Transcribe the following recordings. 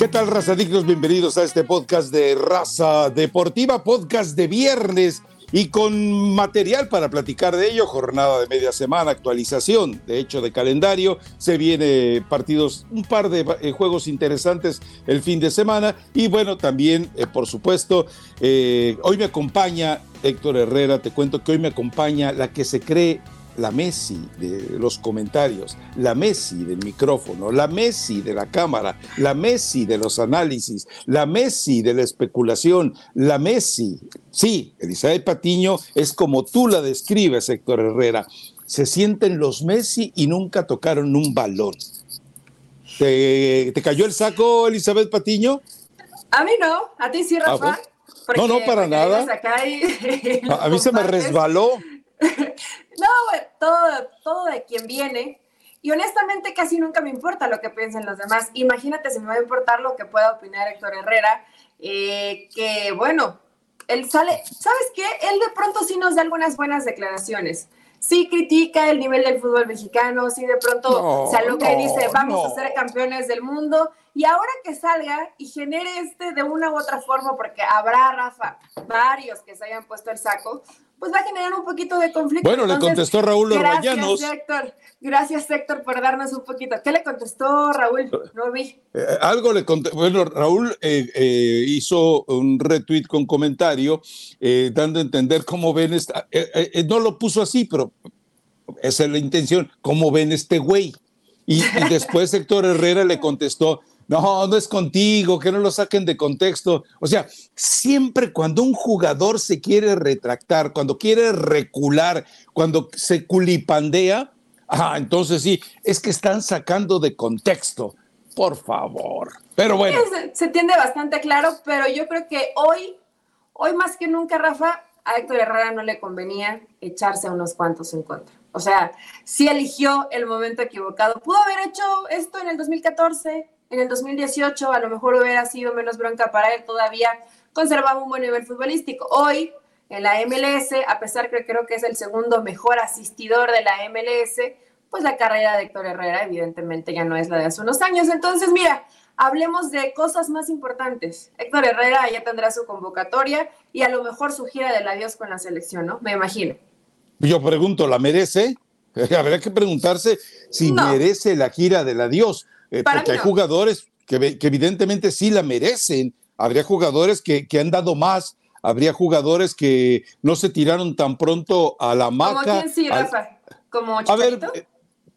¿Qué tal, razadictos? Bienvenidos a este podcast de Raza Deportiva, podcast de viernes y con material para platicar de ello, jornada de media semana, actualización, de hecho, de calendario, se viene partidos, un par de eh, juegos interesantes el fin de semana y bueno, también, eh, por supuesto, eh, hoy me acompaña Héctor Herrera, te cuento que hoy me acompaña la que se cree la Messi de los comentarios, la Messi del micrófono, la Messi de la cámara, la Messi de los análisis, la Messi de la especulación, la Messi. Sí, Elizabeth Patiño es como tú la describes, Héctor Herrera. Se sienten los Messi y nunca tocaron un balón. ¿Te, cayó el saco, Elizabeth Patiño? A mí no, a ti sí, ah, Rafa. no, no, para nada. a mí se me resbaló. No, todo, todo de quien viene. Y honestamente casi nunca me importa lo que piensen los demás. Imagínate si me va a importar lo que pueda opinar Héctor Herrera, eh, que bueno, él sale, ¿sabes qué? Él de pronto sí nos da algunas buenas declaraciones. Sí critica el nivel del fútbol mexicano, sí de pronto se aloca y dice, vamos a ser campeones del mundo. Y ahora que salga y genere este de una u otra forma, porque habrá, Rafa, varios que se hayan puesto el saco, pues va a generar un poquito de conflicto. Bueno, le contestó Raúl Gracias, Héctor. Gracias, Héctor, por darnos un poquito. ¿Qué le contestó Raúl? No vi. Eh, algo le contestó. Bueno, Raúl eh, eh, hizo un retweet con comentario dando a entender cómo ven esta. no lo puso así, pero esa es la intención. ¿Cómo ven este güey? y después Héctor Herrera le contestó, no, no es contigo, que no lo saquen de contexto. O sea, siempre cuando un jugador se quiere retractar, cuando quiere recular, cuando se culipandea, ah, entonces sí, es que están sacando de contexto. Por favor. Pero bueno. Se, se entiende bastante claro, pero yo creo que hoy, hoy más que nunca, Rafa, a Héctor Herrera no le convenía echarse a unos cuantos en contra. O sea, sí eligió el momento equivocado. Pudo haber hecho esto en el 2014, en el 2018 a lo mejor hubiera sido menos bronca para él, todavía conservaba un buen nivel futbolístico. Hoy, en la MLS, a pesar que creo que es el segundo mejor asistidor de la MLS, pues la carrera de Héctor Herrera evidentemente ya no es la de hace unos años. Entonces, mira, hablemos de cosas más importantes. Héctor Herrera ya tendrá su convocatoria y a lo mejor su gira del adiós con la selección, ¿no? Me imagino. Yo pregunto, ¿la merece? Habrá que preguntarse si merece la gira del adiós. Eh, porque hay jugadores que, evidentemente sí la merecen. Habría jugadores que, han dado más, habría jugadores que no se tiraron tan pronto a la maca. ¿Como quién sí, Rafa? ¿Como Chicharito? A ver,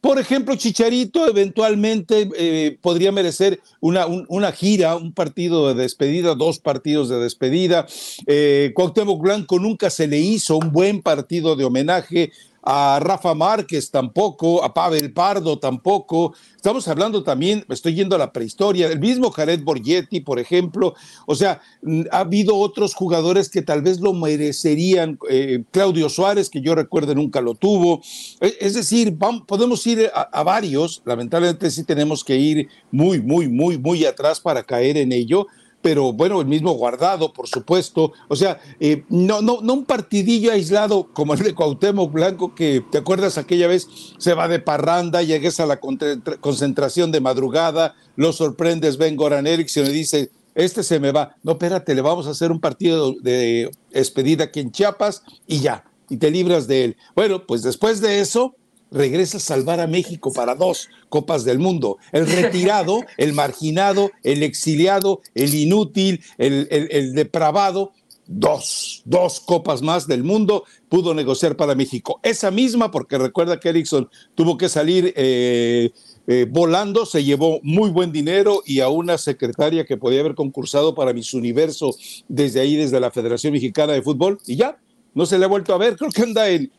por ejemplo, Chicharito eventualmente eh, podría merecer una, una, gira, un partido de despedida, dos partidos de despedida. Eh, Cuauhtémoc Blanco nunca se le hizo un buen partido de homenaje a Rafa Márquez tampoco, a Pavel Pardo tampoco. Estamos hablando también, estoy yendo a la prehistoria, el mismo Jared Borgetti, por ejemplo. O sea, mm, ha habido otros jugadores que tal vez lo merecerían. Eh, Claudio Suárez, que yo recuerdo nunca lo tuvo. E, es decir, podemos ir a, a varios. Lamentablemente sí tenemos que ir muy, muy, muy, muy atrás para caer en ello pero bueno, el mismo guardado, por supuesto. O sea, eh, no, no, no un partidillo aislado como el de Cuauhtémoc Blanco, que te acuerdas aquella vez, se va de parranda, llegues a la concentración de madrugada, lo sorprendes, Ben Goran Eriksson y dice, este se me va. No, espérate, le vamos a hacer un partido de despedida aquí en Chiapas y ya, y te libras de él. Bueno, pues después de eso, regresa a salvar a México para dos Copas del Mundo. El retirado, el marginado, el exiliado, el inútil, el, depravado, dos, dos copas más del mundo pudo negociar para México. Esa misma, porque recuerda que Erickson tuvo que salir eh, eh, volando, se llevó muy buen dinero y a una secretaria que podía haber concursado para Miss Universo desde ahí, desde la Federación Mexicana de Fútbol, y ya, no se le ha vuelto a ver, creo que anda en,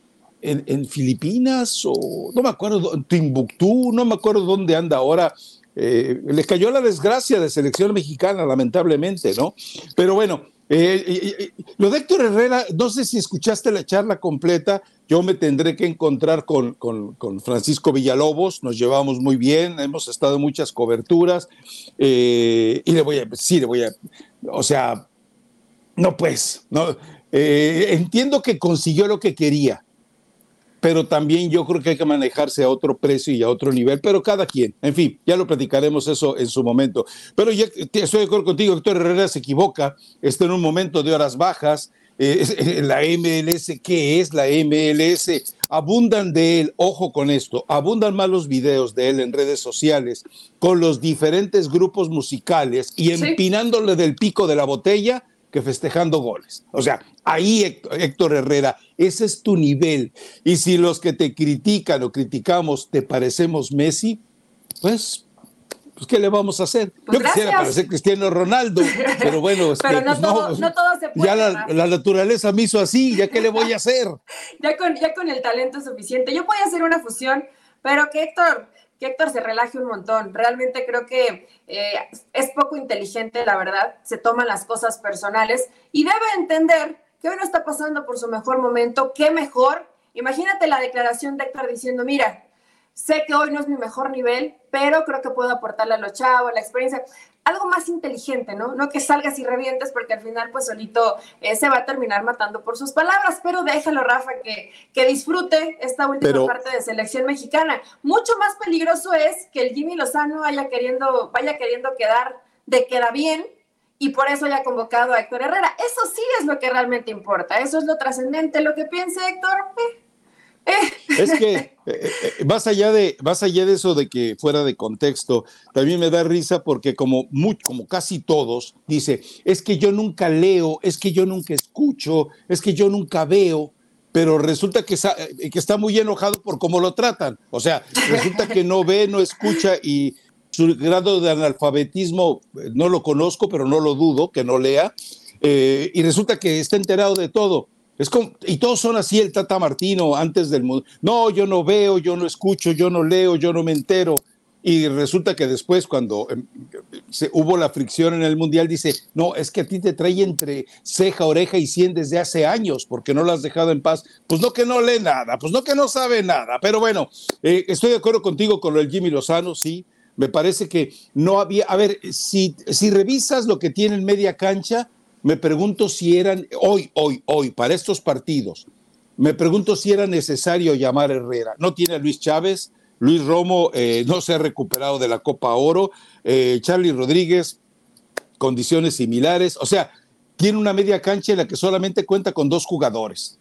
en, Filipinas o no me acuerdo, en Timbuktu, no me acuerdo dónde anda ahora. Eh, les cayó la desgracia de selección mexicana, lamentablemente, ¿no? Pero bueno, eh, lo de Héctor Herrera, no sé si escuchaste la charla completa, yo me tendré que encontrar con, con, Francisco Villalobos, nos llevamos muy bien, hemos estado en muchas coberturas, eh, y le voy a, sí, le voy a, o sea, no pues, no, entiendo que consiguió lo que quería, pero también yo creo que hay que manejarse a otro precio y a otro nivel, pero cada quien, en fin, ya lo platicaremos eso en su momento. Pero ya estoy de acuerdo contigo, Héctor Herrera se equivoca, está en un momento de horas bajas, eh, eh, la MLS, ¿qué es la MLS? Abundan de él, ojo con esto, abundan más los videos de él en redes sociales con los diferentes grupos musicales y empinándole del pico de la botella que festejando goles. O sea, ahí Héctor Herrera, ese es tu nivel. Y si los que te critican o criticamos te parecemos Messi, pues pues ¿qué le vamos a hacer? Pues Yo quisiera parecer Cristiano Ronaldo, pero bueno, es pero no, todo, no, todo, se puede. Ya la, naturaleza me hizo así, ¿ya qué le voy a hacer? ya, con, ya con el talento suficiente. Yo podía hacer una fusión, pero que Héctor, que Héctor se relaje un montón. Realmente creo que eh, es poco inteligente, la verdad. Se toman las cosas personales y debe entender que hoy no está pasando por su mejor momento. ¿Qué mejor? Imagínate la declaración de Héctor diciendo, mira, Sé que hoy no es mi mejor nivel, pero creo que puedo aportarle a los chavos, la experiencia, algo más inteligente, ¿no? No que salgas y revientes porque al final pues solito eh, se va a terminar matando por sus palabras, pero déjalo, Rafa, que, que disfrute esta última parte de selección mexicana. Mucho más peligroso es que el Jimmy Lozano vaya queriendo, vaya queriendo quedar de queda bien y por eso haya convocado a Héctor Herrera. Eso sí es lo que realmente importa, eso es lo trascendente. Lo que piense Héctor, eh, es que eh, eh, eh, más, allá de, allá de eso de que fuera de contexto, también me da risa porque como, como casi todos, dice, es que yo nunca leo, es que yo nunca escucho, es que yo nunca veo, pero resulta que está muy enojado por cómo lo tratan. O sea, resulta que no ve, no escucha y su grado de analfabetismo no lo conozco, pero no lo dudo que no lea. y resulta que está enterado de todo es como, y todos son así, el Tata Martino antes del mundo. No, yo no veo, yo no escucho, yo no leo, yo no me entero. Y resulta que después, cuando em, se, hubo la fricción en el Mundial, dice, no, es que a ti te trae entre ceja, oreja y cien desde hace años, porque no lo has dejado en paz. Pues no que no lee nada, pues no que no sabe nada. Pero bueno, eh, estoy de acuerdo contigo con lo del Jimmy Lozano, sí. Me parece que no había, a ver, si, si revisas lo que tiene en media cancha, me pregunto si eran, hoy, hoy, hoy, para estos partidos, me pregunto si era necesario llamar a Herrera. No tiene a Luis Chávez, Luis Romo eh, no se ha recuperado de la Copa Oro, eh, Charlie Rodríguez, condiciones similares, o sea, tiene una media cancha en la que solamente cuenta con dos jugadores,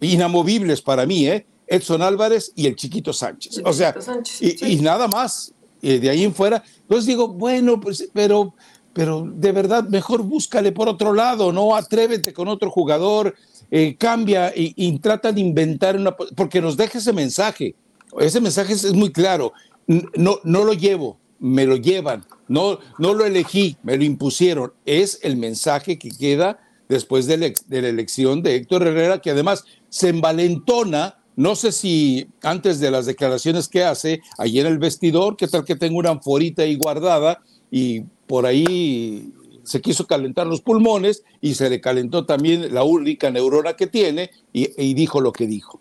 inamovibles para mí, ¿eh? Edson Álvarez y el Chiquito Sánchez. o sea, y, nada más, de ahí en fuera. Entonces digo, bueno, pues, pero pero de verdad mejor búscale por otro lado, no atrévete con otro jugador, eh, cambia y, trata de inventar una, porque nos deja ese mensaje. Ese mensaje es, muy claro. No, no lo llevo, me lo llevan. No, no lo elegí, me lo impusieron. Es el mensaje que queda después de la, elección de Héctor Herrera, que además se envalentona no sé si antes de las declaraciones que hace, ahí en el vestidor, qué tal que tengo una anforita ahí guardada y por ahí se quiso calentar los pulmones y se le calentó también la única neurona que tiene y, dijo lo que dijo.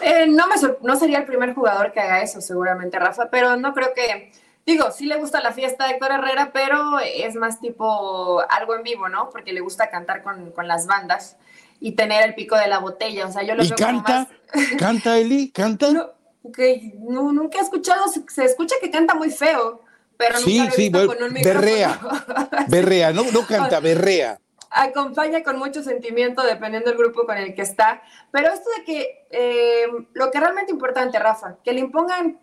Eh, no, me, no sería el primer jugador que haga eso, seguramente, Rafa, pero no creo que, digo, sí le gusta la fiesta de Héctor Herrera, pero es más tipo algo en vivo, ¿no? Porque le gusta cantar con, las bandas y tener el pico de la botella, o sea, yo lo ¿Y canta? ¿Canta, Eli? ¿Canta? No, nunca he escuchado, se escucha que canta muy feo pero sí, sí, con un berrea, berrea, no, no canta, berrea. Acompaña con mucho sentimiento dependiendo del grupo con el que está. Pero esto de que eh, lo que es realmente importante, Rafa, que le impongan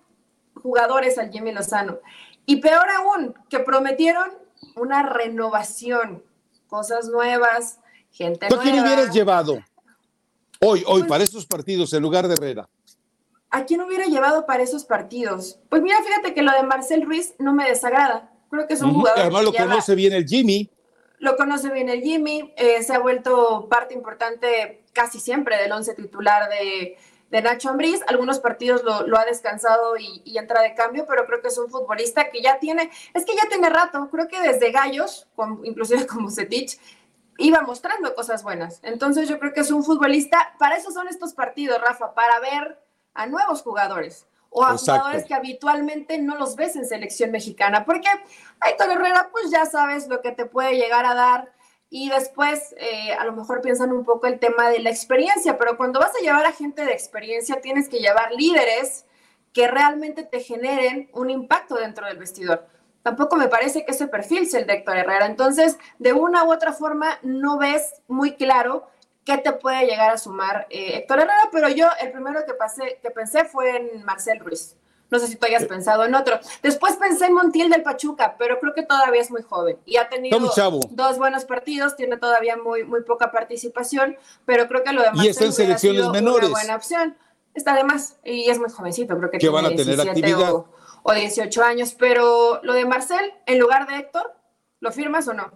jugadores al Jimmy Lozano. Y peor aún, que prometieron una renovación, cosas nuevas, gente ¿Tú nueva. quién hubieras llevado hoy, hoy, pues para estos partidos en lugar de Herrera? ¿A quién hubiera llevado para esos partidos? Pues mira, fíjate que lo de Marcel Ruiz no me desagrada. Creo que es un jugador. Además, lo conoce bien el Jimmy. Lo conoce bien el Jimmy, eh, se ha vuelto parte importante casi siempre del once titular de, Nacho Ambriz. Algunos partidos lo, ha descansado y, entra de cambio, pero creo que es un futbolista que ya tiene, es que ya tiene rato, creo que desde Gallos, inclusive como Setich, iba mostrando cosas buenas. Entonces yo creo que es un futbolista, para eso son estos partidos, Rafa, para ver a nuevos jugadores o a jugadores que habitualmente no los ves en selección mexicana, porque Aitor Herrera, pues ya sabes lo que te puede llegar a dar y después eh, a lo mejor piensan un poco el tema de la experiencia, pero cuando vas a llevar a gente de experiencia tienes que llevar líderes que realmente te generen un impacto dentro del vestidor. Tampoco me parece que ese perfil sea el de Héctor Herrera. Entonces, de una u otra forma, no ves muy claro qué te puede llegar a sumar eh, Héctor Herrera, pero yo el primero que, pasé, que pensé fue en Marcel Ruiz. No sé si tú hayas eh. pensado en otro. Después pensé en Montiel del Pachuca, pero creo que todavía es muy joven y ha tenido dos buenos partidos, tiene todavía muy, muy poca participación, pero creo que lo demás y está en selecciones menores. Una buena opción. Está además y es muy jovencito, creo que, que van a tener actividad. O, 18 años, pero lo de Marcel, en lugar de Héctor, ¿lo firmas o no?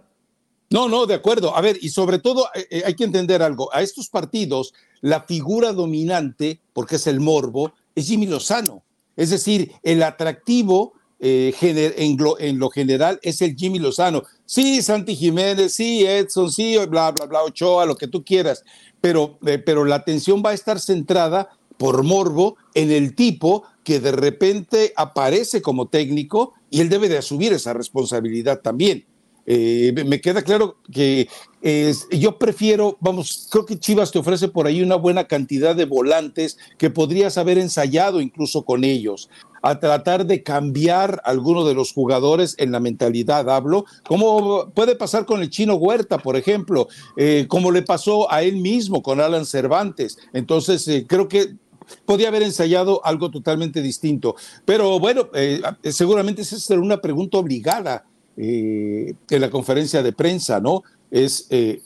No, no, de acuerdo. A ver, y sobre todo eh, eh, hay que entender algo. A estos partidos, la figura dominante, porque es el morbo, es Jimmy Lozano. Es decir, el atractivo eh, en, lo, general es el Jimmy Lozano. Sí, Santi Jiménez, sí, Edson, sí, bla, bla, bla, Ochoa, lo que tú quieras, pero, pero la atención va a estar centrada por morbo en el tipo que de repente aparece como técnico y él debe de asumir esa responsabilidad también. Eh, me queda claro que yo prefiero, vamos, creo que Chivas te ofrece por ahí una buena cantidad de volantes que podrías haber ensayado incluso con ellos, a tratar de cambiar alguno de los jugadores en la mentalidad, hablo, como puede pasar con el chino Huerta, por ejemplo, eh, como le pasó a él mismo con Alan Cervantes. Entonces, eh, creo que podía haber ensayado algo totalmente distinto. Pero bueno, seguramente esa será una pregunta obligada eh, en la conferencia de prensa, ¿no? Es, eh,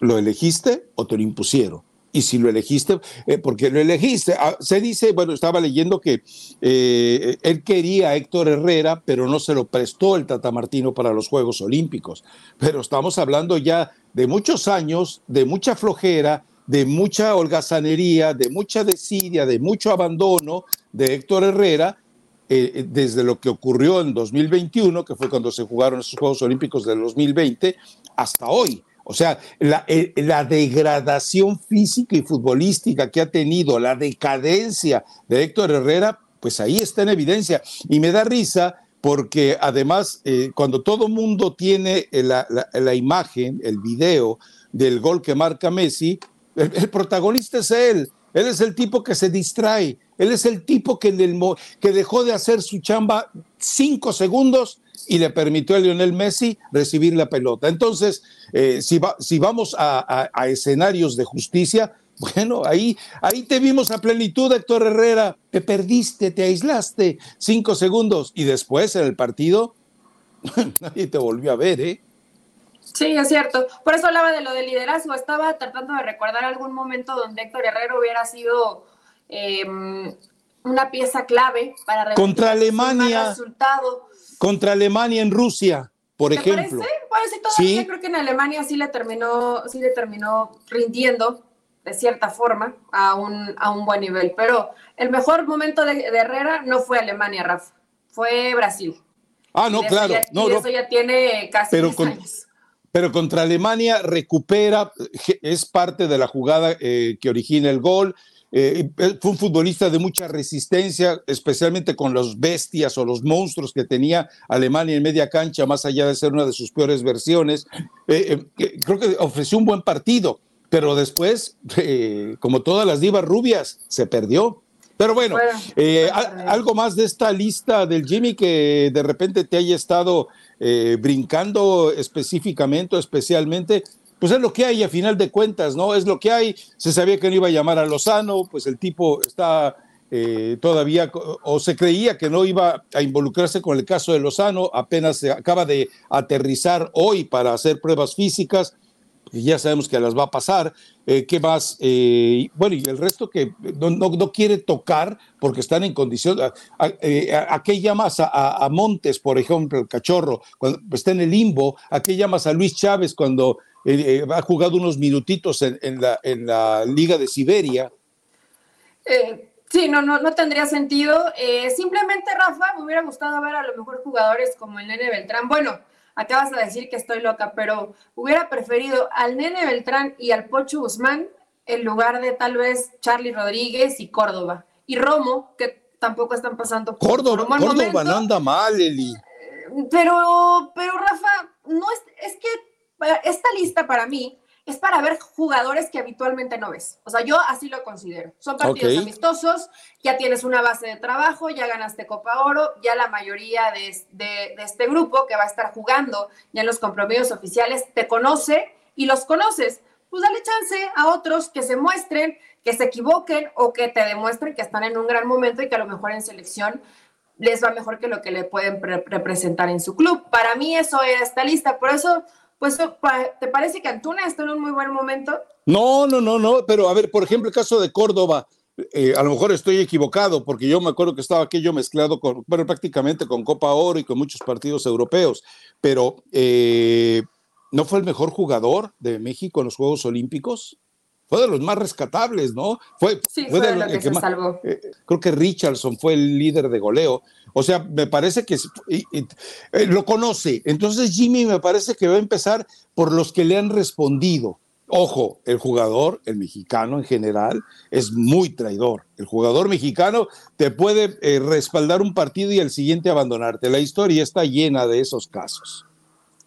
¿lo elegiste o te lo impusieron? Y si lo elegiste, eh, porque lo elegiste, ah, se dice, bueno, estaba leyendo que él quería a Héctor Herrera, pero no se lo prestó el Tata Martino para los Juegos Olímpicos. Pero estamos hablando ya de muchos años, de mucha flojera, de mucha holgazanería, de mucha desidia, de mucho abandono de Héctor Herrera, eh, eh, desde lo que ocurrió en 2021, que fue cuando se jugaron esos Juegos Olímpicos del 2020, hasta hoy. O sea, la, eh, la, degradación física y futbolística que ha tenido, la decadencia de Héctor Herrera, pues ahí está en evidencia. Y me da risa porque además, cuando todo mundo tiene la, imagen, el video del gol que marca Messi, el protagonista es él. Él es el tipo que se distrae. Él es el tipo que, dejó de hacer su chamba cinco segundos y le permitió a Lionel Messi recibir la pelota. Entonces, eh, si, vamos a, escenarios de justicia, bueno, ahí, ahí te vimos a plenitud, Héctor Herrera. Te perdiste, te aislaste cinco segundos y después en el partido nadie te volvió a ver, ¿eh? Sí, es cierto. Por eso hablaba de lo del liderazgo. Estaba tratando de recordar algún momento donde Héctor Herrera hubiera sido em, una pieza clave para contra Alemania. Resultado. Contra Alemania en Rusia, por ejemplo. Parece? Sí, todavía creo que en Alemania sí le terminó, sí le terminó rindiendo de cierta forma a un, a un buen nivel. Pero el mejor momento de, Herrera no fue Alemania, Rafa, fue Brasil. Ah, no, claro. no, eso ya tiene casi pero años pero contra Alemania recupera, es parte de la jugada eh, que origina el gol. Eh, fue un futbolista de mucha resistencia, especialmente con los bestias o los monstruos que tenía Alemania en media cancha, más allá de ser una de sus peores versiones. Eh, creo que ofreció un buen partido, pero después, como todas las divas rubias, se perdió. Pero bueno, algo más de esta lista del Jimmy que de repente te haya estado eh, brincando específicamente o especialmente, pues es lo que hay a final de cuentas, ¿no? Es lo que hay. Se sabía que no iba a llamar a Lozano, pues el tipo está eh, todavía, o se creía que no iba a involucrarse con el caso de Lozano, apenas se acaba de aterrizar hoy para hacer pruebas físicas ya sabemos que las va a pasar. Eh, ¿Qué más? Eh, bueno, y el resto que no, no, quiere tocar porque están en condición. ¿A, eh, qué llamas a, Montes, por ejemplo, el cachorro, cuando está en el limbo? ¿A qué llamas a Luis Chávez cuando ha jugado unos minutitos en, la, en la Liga de Siberia? Sí, no, no, no tendría sentido. simplemente, Rafa, me hubiera gustado ver a lo mejor jugadores como el Nene Beltrán. Bueno, acabas de decir que estoy loca, pero hubiera preferido al Nene Beltrán y al Pocho Guzmán en lugar de tal vez Charlie Rodríguez y Córdoba. Y Romo, que tampoco están pasando por Córdoba, un Córdoba no anda mal, Eli. Pero, pero Rafa, no es, es que esta lista para mí es para ver jugadores que habitualmente no ves. O sea, yo así lo considero. Son partidos amistosos, ya tienes una base de trabajo, ya ganaste Copa Oro, ya la mayoría de, de, este grupo que va a estar jugando ya en los compromisos oficiales te conoce y los conoces. Pues dale chance a otros que se muestren, que se equivoquen o que te demuestren que están en un gran momento y que a lo mejor en selección les va mejor que lo que le pueden representar en su club. Para mí eso es esta lista. Por eso pues, ¿te parece que Antuna está en un muy buen momento? No, no, no, no, pero a ver, por ejemplo, el caso de Córdoba, eh, a lo mejor estoy equivocado, porque yo me acuerdo que estaba aquello mezclado con, bueno, prácticamente con Copa Oro y con muchos partidos europeos, pero eh, ¿no fue el mejor jugador de México en los Juegos Olímpicos? Fue de los más rescatables, ¿no? Fue, sí, fue, de, que, se salvó. Eh, creo que Richardson fue el líder de goleo. O sea, me parece que eh, lo conoce. Entonces Jimmy me parece que va a empezar por los que le han respondido. Ojo, el jugador, el mexicano en general, es muy traidor. El jugador mexicano te puede eh, respaldar un partido y al siguiente abandonarte. La historia está llena de esos casos.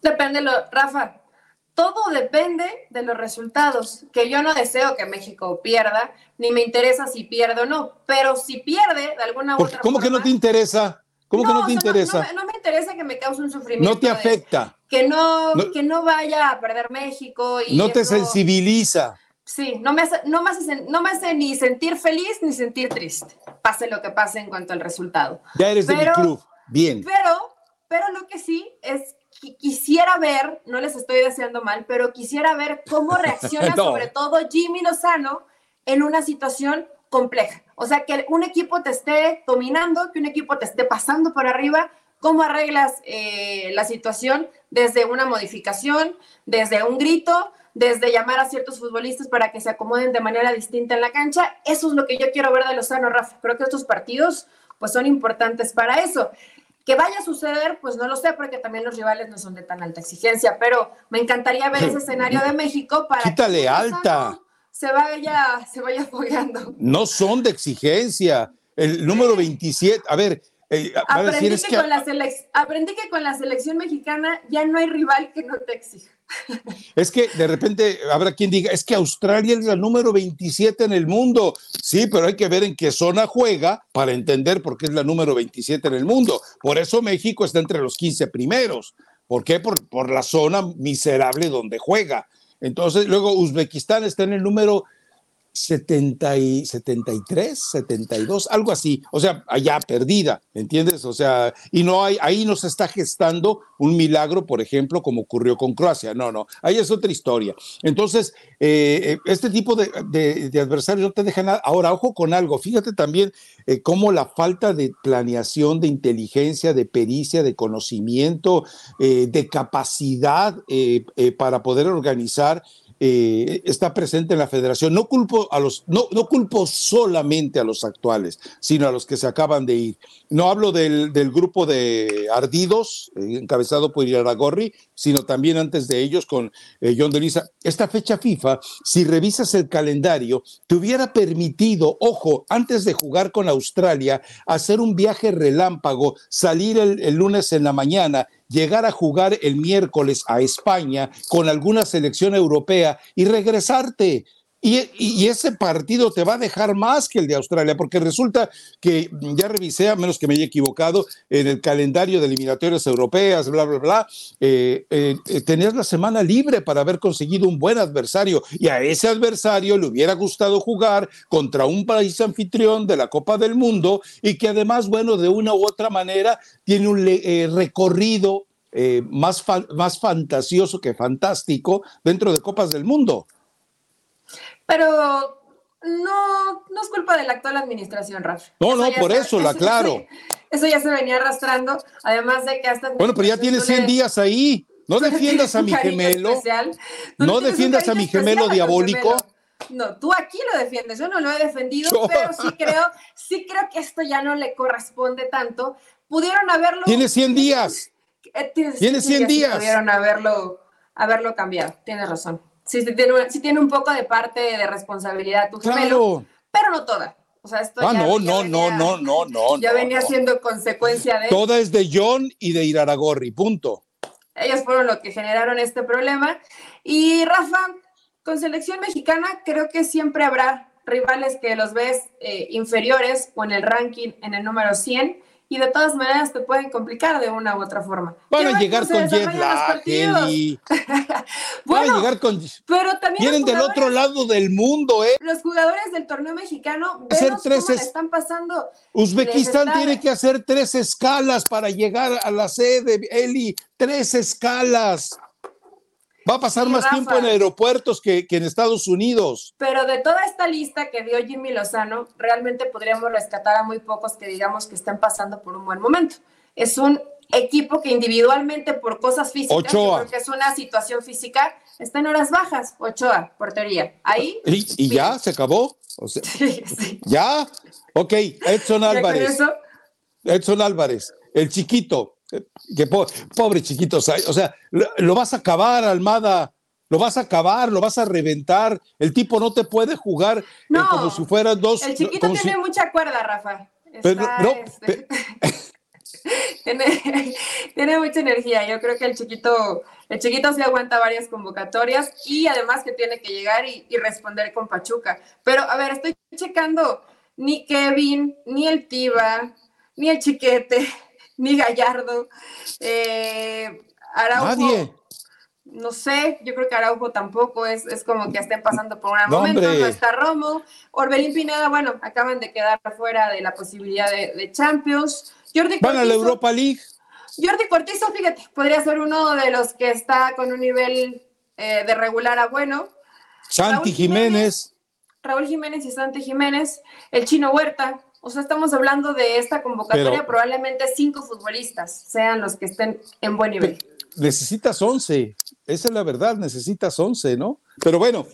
Depende, lo, Rafa, todo depende de los resultados, que yo no deseo que México pierda, ni me interesa si pierde o no, pero si pierde de alguna u otra ¿Cómo que no te interesa? ¿Cómo que no te interesa? No, me interesa que me cause un sufrimiento. No te afecta. que, no, que no vaya a perder México. Y no te sensibiliza. Sí, no me, hace, no, me hace, no me hace ni sentir feliz ni sentir triste, pase lo que pase en cuanto al resultado. Ya eres de mi club, bien. Pero, pero lo que sí es quisiera ver, no les estoy deseando mal, pero quisiera ver cómo reacciona sobre todo Jimmy Lozano en una situación compleja. O sea, que un equipo te esté dominando, que un equipo te esté pasando por arriba, cómo arreglas eh, la situación desde una modificación, desde un grito, desde llamar a ciertos futbolistas para que se acomoden de manera distinta en la cancha. Eso es lo que yo quiero ver de Lozano, Rafa. Creo que estos partidos pues son importantes para eso. Que vaya a suceder, pues no lo sé, porque también los rivales no son de tan alta exigencia, pero me encantaría ver ese escenario de México para Quítale que alta. Se vaya, se vaya apoyando. No son de exigencia. El número 27, a ver, eh, aprendí, que, con la aprendí que con la selección mexicana ya no hay rival que no te exija. Es que de repente habrá quien diga, es que Australia es la número 27 en el mundo. Sí, pero hay que ver en qué zona juega para entender por qué es la número 27 en el mundo. Por eso México está entre los 15 primeros. ¿Por qué? Por, por la zona miserable donde juega. Entonces, luego Uzbekistán está en el número 70 y 73, 72, algo así, o sea, allá perdida, ¿entiendes? O sea, y no hay, ahí no se está gestando un milagro, por ejemplo, como ocurrió con Croacia, no, no, ahí es otra historia. Entonces, eh, eh, este tipo de, adversarios no te dejan nada. Ahora, ojo con algo, fíjate también eh, cómo la falta de planeación, de inteligencia, de pericia, de conocimiento, de capacidad para poder organizar eh, está presente en la federación. No culpo a los, no, no culpo solamente a los actuales, sino a los que se acaban de ir. No hablo del, grupo de ardidos, eh, encabezado por Iraragorri, sino también antes de ellos con eh, John Delisa. Esta fecha FIFA, si revisas el calendario, te hubiera permitido, ojo, antes de jugar con Australia, hacer un viaje relámpago, salir el lunes en la mañana llegar a jugar el miércoles a España con alguna selección europea y regresarte. Y, ese partido te va a dejar más que el de Australia, porque resulta que ya revisé, a menos que me haya equivocado, en el calendario de eliminatorias europeas, bla, bla, bla, eh, eh, eh, tenías la semana libre para haber conseguido un buen adversario y a ese adversario le hubiera gustado jugar contra un país anfitrión de la Copa del Mundo y que además, bueno, de una u otra manera tiene un recorrido más, más fantasioso que fantástico dentro de Copas del Mundo. Pero no, no es culpa de la actual administración, Rafa. No, no, por eso, la aclaro. Eso, ya se venía arrastrando, además de que hasta... Bueno, pero ya tienes 100 días ahí. No defiendas a mi gemelo. No defiendas a mi gemelo diabólico. No, tú aquí lo defiendes, yo no lo he defendido, pero sí creo, sí creo que esto ya no le corresponde tanto. Pudieron haberlo. Tienes 100 días. Eh, tienes 100 días. Pudieron haberlo, haberlo cambiado, tienes razón sí, tiene, tiene un poco de parte de responsabilidad tu gemelo, pero no toda. O sea, esto ah, no, no, no, no, no, no. Ya venía siendo consecuencia de. Toda es de John y de Iraragorri, punto. ellos fueron los que generaron este problema. Y Rafa, con selección mexicana creo que siempre habrá rivales que los ves eh, inferiores o en el ranking en el número 100 y de todas maneras te pueden complicar de una u otra forma. Van a llegar con jet lag, Van a llegar con... Pero también vienen del otro lado del mundo, ¿eh? Los jugadores del torneo mexicano hacer tres cómo están pasando. Uzbekistán tiene que hacer tres escalas para llegar a la sede, Eli, tres escalas. Va a pasar más tiempo en aeropuertos que, en Estados Unidos. Pero de toda esta lista que dio Jimmy Lozano, realmente podríamos rescatar a muy pocos que digamos que están pasando por un buen momento. Es un equipo que individualmente por cosas físicas, porque es una situación física, está en horas bajas. Ochoa, portería. Ahí. Y, ya, se acabó. Ya. Ok, Edson Álvarez. Edson Álvarez, el chiquito, que pobre chiquito, o sea, lo, vas a acabar, Almada, lo vas a acabar, lo vas a reventar. El tipo no te puede jugar eh, como si fueran dos. El chiquito tiene mucha cuerda, Rafa. Este, tiene, mucha energía. Yo creo que el chiquito, el chiquito se aguanta varias convocatorias y además que tiene que llegar y, y responder con Pachuca. Pero a ver, estoy checando ni Kevin, ni el Tiba, ni el Chiquete ni Gallardo. Eh, Araujo. No sé, yo creo que Araujo tampoco es, es como que estén pasando por un momento. No está Romo. Orbelín Pineda, bueno, acaban de quedar fuera de la posibilidad de, Champions. Jordi Van a la Europa League. Jordi Cortizo, fíjate, podría ser uno de los que está con un nivel eh, de regular a bueno. Santi Jiménez. Raúl Jiménez y Santi Jiménez. El Chino Huerta, o sea, estamos hablando de esta convocatoria, probablemente cinco futbolistas sean los que estén en buen nivel. Necesitas once, esa es la verdad, necesitas once, ¿no? Pero bueno,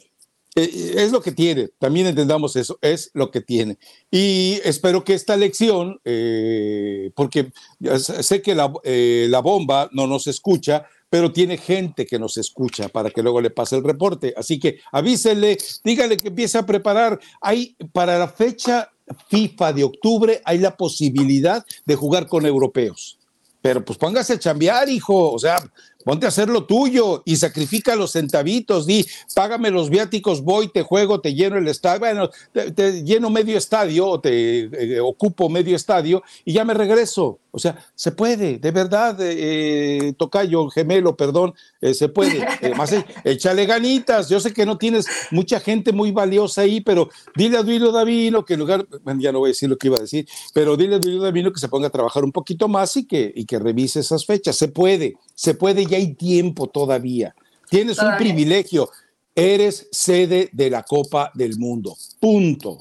eh, es lo que tiene, también entendamos eso, es lo que tiene. Y espero que esta lección, eh, porque sé que la, eh, la bomba no nos escucha, pero tiene gente que nos escucha para que luego le pase el reporte. Así que avísenle, dígale que empiece a preparar. Hay para la fecha FIFA de octubre hay la posibilidad de jugar con europeos. Pero pues póngase a chambear, hijo. O sea, ponte a hacer lo tuyo y sacrifica los centavitos, di, págame los viáticos, voy, te juego, te lleno el estadio, bueno, te, lleno medio estadio, o te eh, ocupo medio estadio y ya me regreso. O sea, se puede, de verdad, eh, tocayo, gemelo, perdón, eh, se puede. más échale ganitas. Yo sé que no tienes mucha gente muy valiosa ahí, pero dile a Duilo Davino que en lugar, bueno, ya no voy a decir lo que iba a decir, pero dile a Duilo Davino que se ponga a trabajar un poquito más y que, y que revise esas fechas. Se puede, se puede hay tiempo todavía. Tienes un privilegio. Eres sede de la Copa del Mundo. Punto.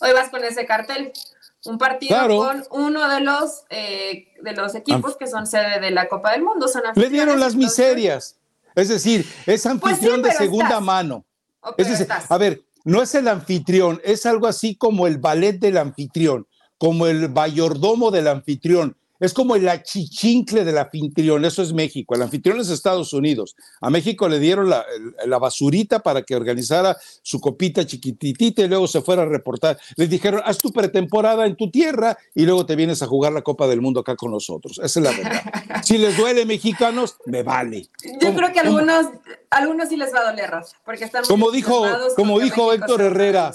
Hoy vas con ese cartel. Un partido con uno de los, eh, de los equipos que son sede de la Copa del Mundo. Le dieron las miserias. Es decir, es pues anfitrión de segunda mano. a ver, no es el anfitrión, es algo así como el ballet del anfitrión, como el mayordomo del anfitrión. Es como el achichincle del anfitrión, eso es México. El anfitrión es Estados Unidos. A México le dieron la, basurita para que organizara su copita chiquititita y luego se fuera a reportar. Les dijeron, haz tu pretemporada en tu tierra y luego te vienes a jugar la Copa del Mundo acá con nosotros. Esa es la verdad. si les duele mexicanos, me vale. Yo creo que algunos, algunos sí les va a doler, porque están como dijo, como dijo Héctor Herrera,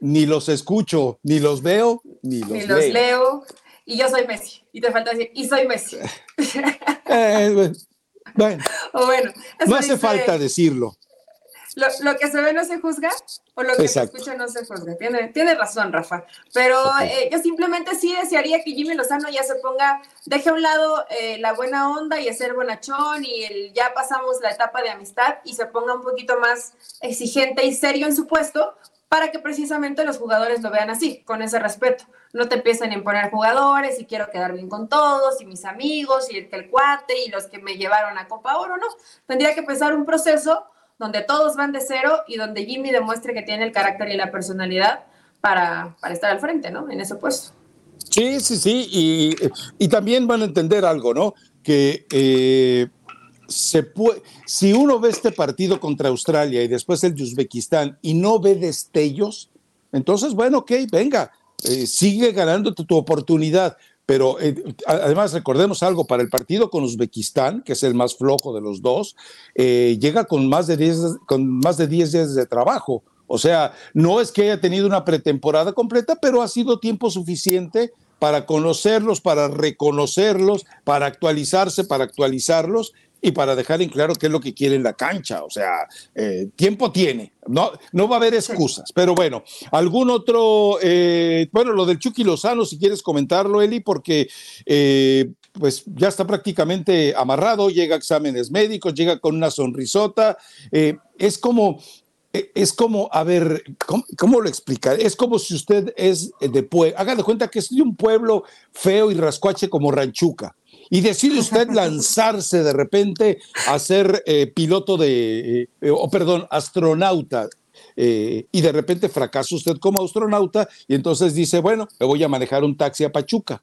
ni los escucho, ni los veo, ni los, ni los leo y yo soy Messi. Y te falta decir, y soy Messi. Eh, bueno, no hace falta decirlo. Lo, que se ve no se juzga o lo que se escucha no se juzga. Tiene, tiene razón, Rafa. Pero eh, yo simplemente sí desearía que Jimmy Lozano ya se ponga, deje a un lado eh, la buena onda y hacer bonachón y el, ya pasamos la etapa de amistad y se ponga un poquito más exigente y serio en su puesto para que precisamente los jugadores lo vean así, con ese respeto. No te empiecen a imponer jugadores y quiero quedar bien con todos y mis amigos y el que el cuate y los que me llevaron a Copa Oro, no. Tendría que empezar un proceso donde todos van de cero y donde Jimmy demuestre que tiene el carácter y la personalidad para, para estar al frente, ¿no? En ese puesto. Sí, sí, sí, y, y también van a entender algo, ¿no? Que eh, se puede, si uno ve este partido contra Australia y después el de Uzbekistán y no ve destellos, entonces, bueno, ok, venga, eh, sigue ganando tu, oportunidad, pero eh, además recordemos algo, para el partido con Uzbekistán, que es el más flojo de los dos, eh, llega con más, de 10, con más de 10 días de trabajo. O sea, no es que haya tenido una pretemporada completa, pero ha sido tiempo suficiente para conocerlos, para reconocerlos, para actualizarse, para actualizarlos y para dejar en claro qué es lo que quiere en la cancha. O sea, eh, tiempo tiene, no, no va a haber excusas. Pero bueno, algún otro, eh, bueno, lo del Chucky Lozano, si quieres comentarlo, Eli, porque eh, pues ya está prácticamente amarrado, llega a exámenes médicos, llega con una sonrisota. es como, es como, a ver, ¿cómo, lo explicar? Es como si usted es de pueblo, haga de cuenta que es de un pueblo feo y rascuache como Ranchuca y decide usted lanzarse de repente a ser eh, piloto de, eh, o perdón, astronauta. Eh, y de repente fracasa usted como astronauta y entonces dice, bueno, me voy a manejar un taxi a Pachuca.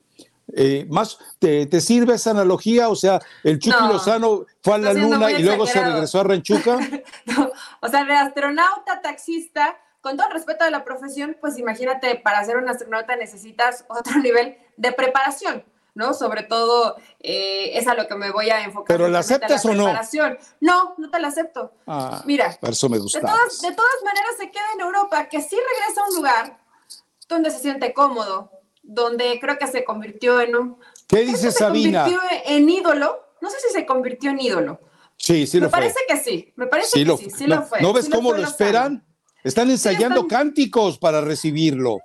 más, ¿te, sirve esa analogía? O sea, el Chucky Lozano fue a la luna y luego se regresó a Ranchuca. o sea, de astronauta, taxista, con todo el respeto de la profesión, pues imagínate, para ser un astronauta necesitas otro nivel de preparación. ¿No? Sobre todo eh, es a lo que me voy a enfocar. ¿Pero la aceptas o no? No, no te la acepto. Ah, Mira, eso me gusta. De todas, de todas maneras se queda en Europa, que sí regresa a un lugar donde se siente cómodo, donde creo que se convirtió en un... ¿Qué dice Sabina? Se convirtió en ídolo. No sé si se convirtió en ídolo. Sí, sí lo fue. Me parece que sí, me parece que sí, sí lo fue. ¿No ves cómo lo, esperan? Están ensayando cánticos para recibirlo.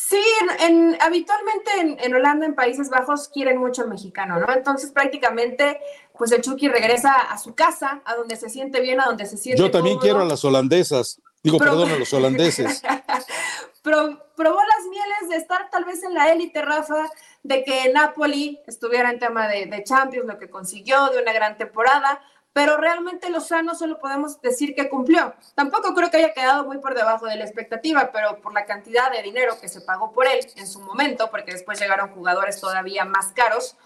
Sí, en, habitualmente en, Holanda, en Países Bajos, quieren mucho al mexicano, ¿no? Entonces prácticamente, pues el Chucky regresa a su casa, a donde se siente bien, a donde se siente Yo también quiero a las holandesas, digo, perdón, a los holandeses. probó las mieles de estar tal vez en la élite, Rafa, de que Napoli estuviera en tema de, de Champions, lo que consiguió, de una gran temporada, pero realmente Lozano solo podemos decir que cumplió. Tampoco creo que haya quedado muy por debajo de la expectativa, pero por la cantidad de dinero que se pagó por él en su momento, porque después llegaron jugadores todavía más caros,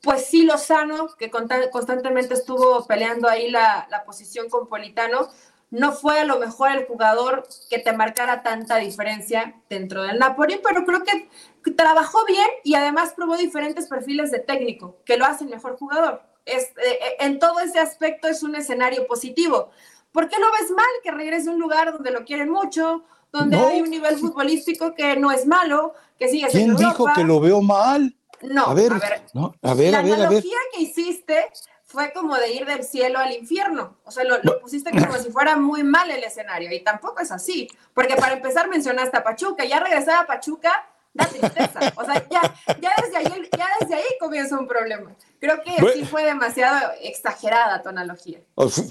pues sí Lozano, que constantemente estuvo peleando ahí la, la posición con Politano, no fue a lo mejor el jugador que te marcara tanta diferencia dentro del Napoli, pero creo que trabajó bien y además probó diferentes perfiles de técnico que lo hacen mejor jugador. Eh, eh, en todo ese aspecto es un escenario positivo. ¿Por qué lo ves mal que regrese a un lugar donde lo quieren mucho, donde hay un nivel futbolístico que no es malo, que sigue siendo ¿Quién dijo que lo veo mal? No, a ver, a ver, a ver, la analogía que hiciste fue como de ir del cielo al infierno. O sea, lo, lo, pusiste como si fuera muy mal el escenario. Y tampoco es así. Porque para empezar mencionaste a Pachuca. Ya regresaba a Pachuca da tristeza. O sea, ya, ya, desde ahí, ya desde ahí comienza un problema. Creo que sí fue demasiado exagerada tu analogía.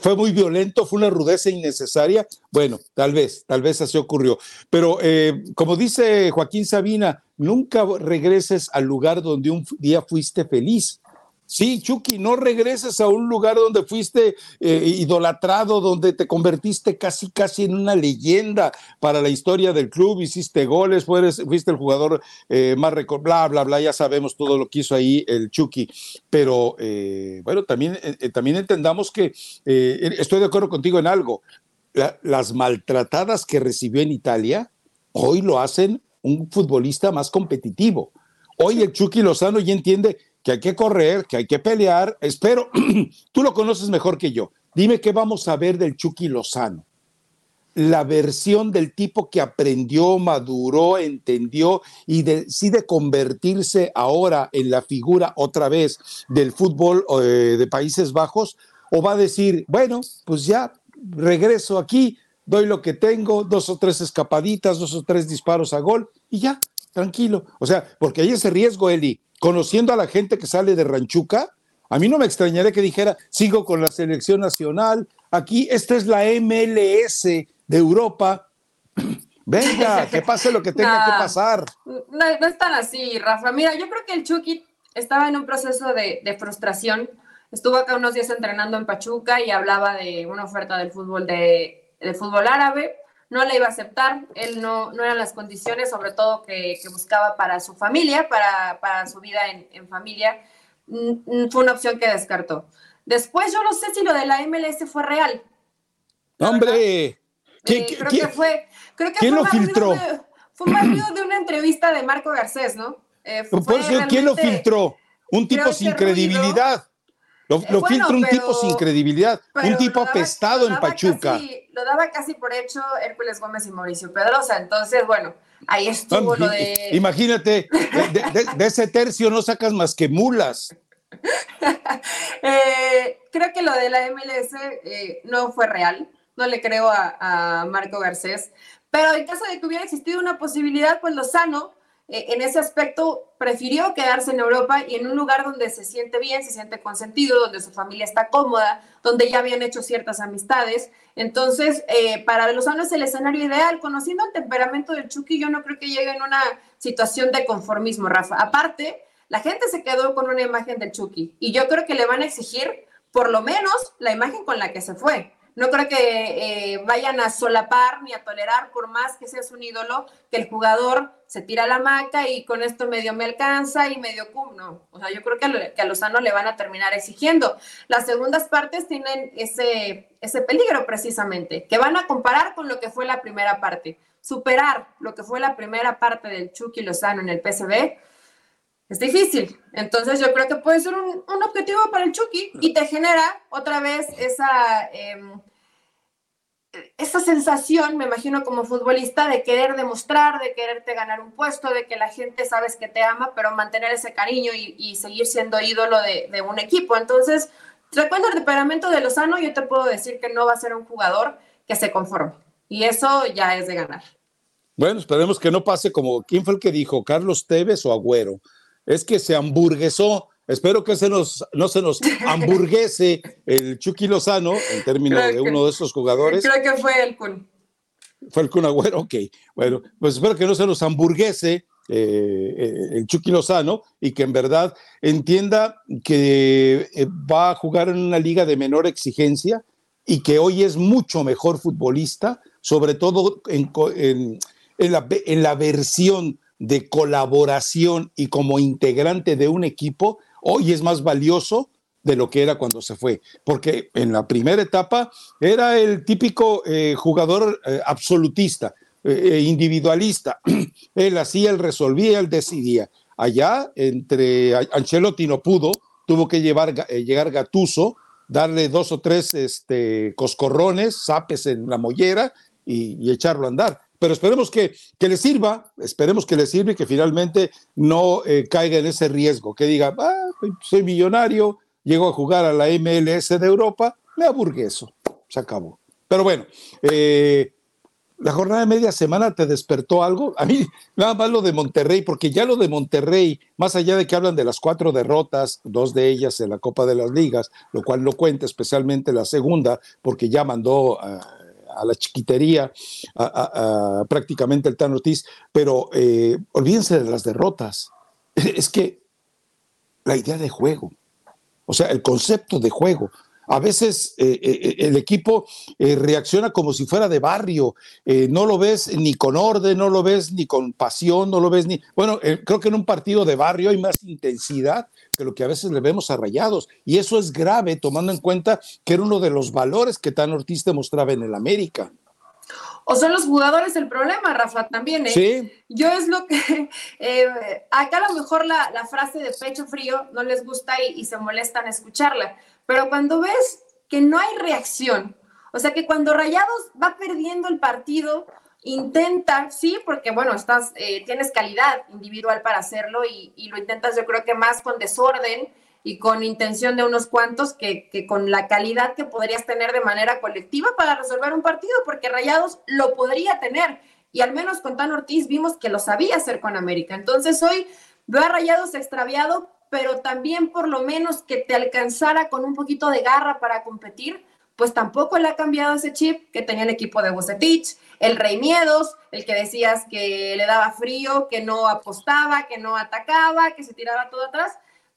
Fue muy violento, fue una rudeza innecesaria. Bueno, tal vez, tal vez así ocurrió. Pero eh, como dice Joaquín Sabina, nunca regreses al lugar donde un día fuiste feliz. Sí, Chucky, no regreses a un lugar donde fuiste eh, idolatrado, donde te convertiste casi, casi en una leyenda para la historia del club, hiciste goles, fuiste el jugador eh, más récord, bla, bla, bla, ya sabemos todo lo que hizo ahí el Chucky. Pero eh, bueno, también, también entendamos que estoy de acuerdo contigo en algo. las maltratadas que recibió en Italia, hoy lo hacen un futbolista más competitivo. Hoy el Chucky Lozano ya entiende que hay que correr, que hay que pelear. Espero, tú lo conoces mejor que yo. Dime qué vamos a ver del Chucky Lozano. La versión del tipo que aprendió, maduró, entendió y decide convertirse ahora en la figura otra vez del fútbol eh, de Países Bajos, o va a decir, bueno, pues ya regreso aquí, doy lo que tengo, dos o tres escapaditas, dos o tres disparos a gol y ya, tranquilo. O sea, porque hay ese riesgo, Eli conociendo a la gente que sale de Ranchuca, a mí no me extrañaría que dijera, sigo con la selección nacional, aquí esta es la MLS de Europa. Venga, que pase lo que tenga que pasar. No, no es tan así, Rafa. Mira, yo creo que el Chucky estaba en un proceso de, de, frustración. Estuvo acá unos días entrenando en Pachuca y hablaba de una oferta del fútbol, de, del fútbol árabe no la iba a aceptar, él no, no eran las condiciones, sobre todo que, buscaba para su familia, para, su vida en, familia, mm, mm, fue una opción que descartó. Después yo no sé si lo de la MLS fue real. ¡Hombre! Eh, creo que fue, creo que ¿Quién lo filtró? fue más de una entrevista de Marco Garcés, ¿no? Eh, Por fue eso, ¿quién lo filtró? Un tipo sin ruido. Lo, Eh, lo bueno, filtra un pero- tipo sin credibilidad, un tipo daba- apestado en Pachuca. casi- lo daba casi por hecho Hércules Gómez y Mauricio Pedrosa. Entonces, bueno, ahí estuvo lo de. Imagínate, de, de- de ese tercio no sacas más que mulas. Eh, creo que lo de la MLS eh, no fue real. No le creo a, a Marco Garcés. Pero en caso de que hubiera existido una posibilidad, pues Lozano, en ese aspecto, prefirió quedarse en Europa y en un lugar donde se siente bien, se siente consentido, donde su familia está cómoda, donde ya habían hecho ciertas amistades. Entonces, eh, para Lozano es el escenario ideal. Conociendo el temperamento del Chucky, yo no creo que llegue en una situación de conformismo, Rafa. Aparte, la gente se quedó con una imagen del Chucky y yo creo que le van a exigir por lo menos la imagen con la que se fue. No creo que eh, vayan a solapar ni a tolerar, por más que seas un ídolo, que el jugador se tira la maca y con esto medio me alcanza y medio cum. No, o sea, yo creo que a, lo- que a Lozano le van a terminar exigiendo. Las segundas partes tienen ese, ese peligro precisamente, que van a comparar con lo que fue la primera parte. Superar lo que fue la primera parte del Chucky Lozano en el PSV es difícil. Entonces yo creo que puede ser un, objetivo para el Chucky y te genera otra vez esa, eh, esa sensación, me imagino como futbolista, de querer demostrar, de quererte ganar un puesto, de que la gente sabes que te ama, pero mantener ese cariño y, seguir siendo ídolo de, de un equipo. Entonces, recuerdo el temperamento de Lozano, yo te puedo decir que no va a ser un jugador que se conforme. Y eso ya es de ganar. Bueno, esperemos que no pase como, ¿quién fue el que dijo? ¿Carlos Tevez o Agüero? Es que se hamburguesó. Espero que se nos, no se nos hamburguese el Chucky Lozano en términos Creo de que- uno de esos jugadores. Creo que fue el Kun. Fue el Kun Agüero, ok. Bueno, pues espero que no se nos hamburguese eh, eh, el Chucky Lozano y que en verdad entienda que eh, va a jugar en una liga de menor exigencia y que hoy es mucho mejor futbolista, sobre todo en, co- en- en la, ve- en la versión de colaboración y como integrante de un equipo, hoy es más valioso de lo que era cuando se fue, porque en la primera etapa era el típico eh, jugador eh, absolutista, eh, individualista. él hacía, él resolvía, él decidía. Allá, entre Ancelotti no pudo, tuvo que llevar, Ga- llegar Gatuso, darle dos o tres este, coscorrones, zapes en la mollera y, y echarlo a andar. Pero esperemos que, que le sirva, esperemos que le sirva y que finalmente no eh, caiga en ese riesgo, que diga, "Ah, soy millonario, llego a jugar a la MLS de Europa, me aburgueso, se acabó. Pero bueno, eh, la jornada de media semana te despertó algo. A mí, nada más lo de Monterrey, porque ya lo de Monterrey, más allá de que hablan de las cuatro derrotas, dos de ellas en la Copa de las Ligas, lo cual no cuenta, especialmente la segunda, porque ya mandó a, a la chiquitería prácticamente el Tan Ortiz, pero eh, olvídense de las derrotas. Es que la idea de juego, o sea, el concepto de juego. A veces eh, eh, el equipo eh, reacciona como si fuera de barrio, eh, no lo ves ni con orden, no lo ves ni con pasión, no lo ves ni... Bueno, eh, creo que en un partido de barrio hay más intensidad que lo que a veces le vemos a Rayados, y eso es grave tomando en cuenta que era uno de los valores que Tan Ortiz demostraba en el América. O son los jugadores el problema, Rafa, también, ¿eh? Sí, Yo es lo que, eh, acá a lo mejor la, la frase de pecho frío no les gusta y, y se molestan escucharla, pero cuando ves que no hay reacción, o sea que cuando Rayados va perdiendo el partido, intenta, sí, porque bueno, estás, eh, tienes calidad individual para hacerlo y, y lo intentas yo creo que más con desorden y con intención de unos cuantos que, que con la calidad que podrías tener de manera colectiva para resolver un partido, porque Rayados lo podría tener y al menos con Tan Ortiz vimos que lo sabía hacer con América. Entonces hoy veo a Rayados extraviado, pero también por lo menos que te alcanzara con un poquito de garra para competir, pues tampoco le ha cambiado ese chip que tenía el equipo de Bucetich, el Rey Miedos, el que decías que le daba frío, que no apostaba, que no atacaba, que se tiraba todo atrás.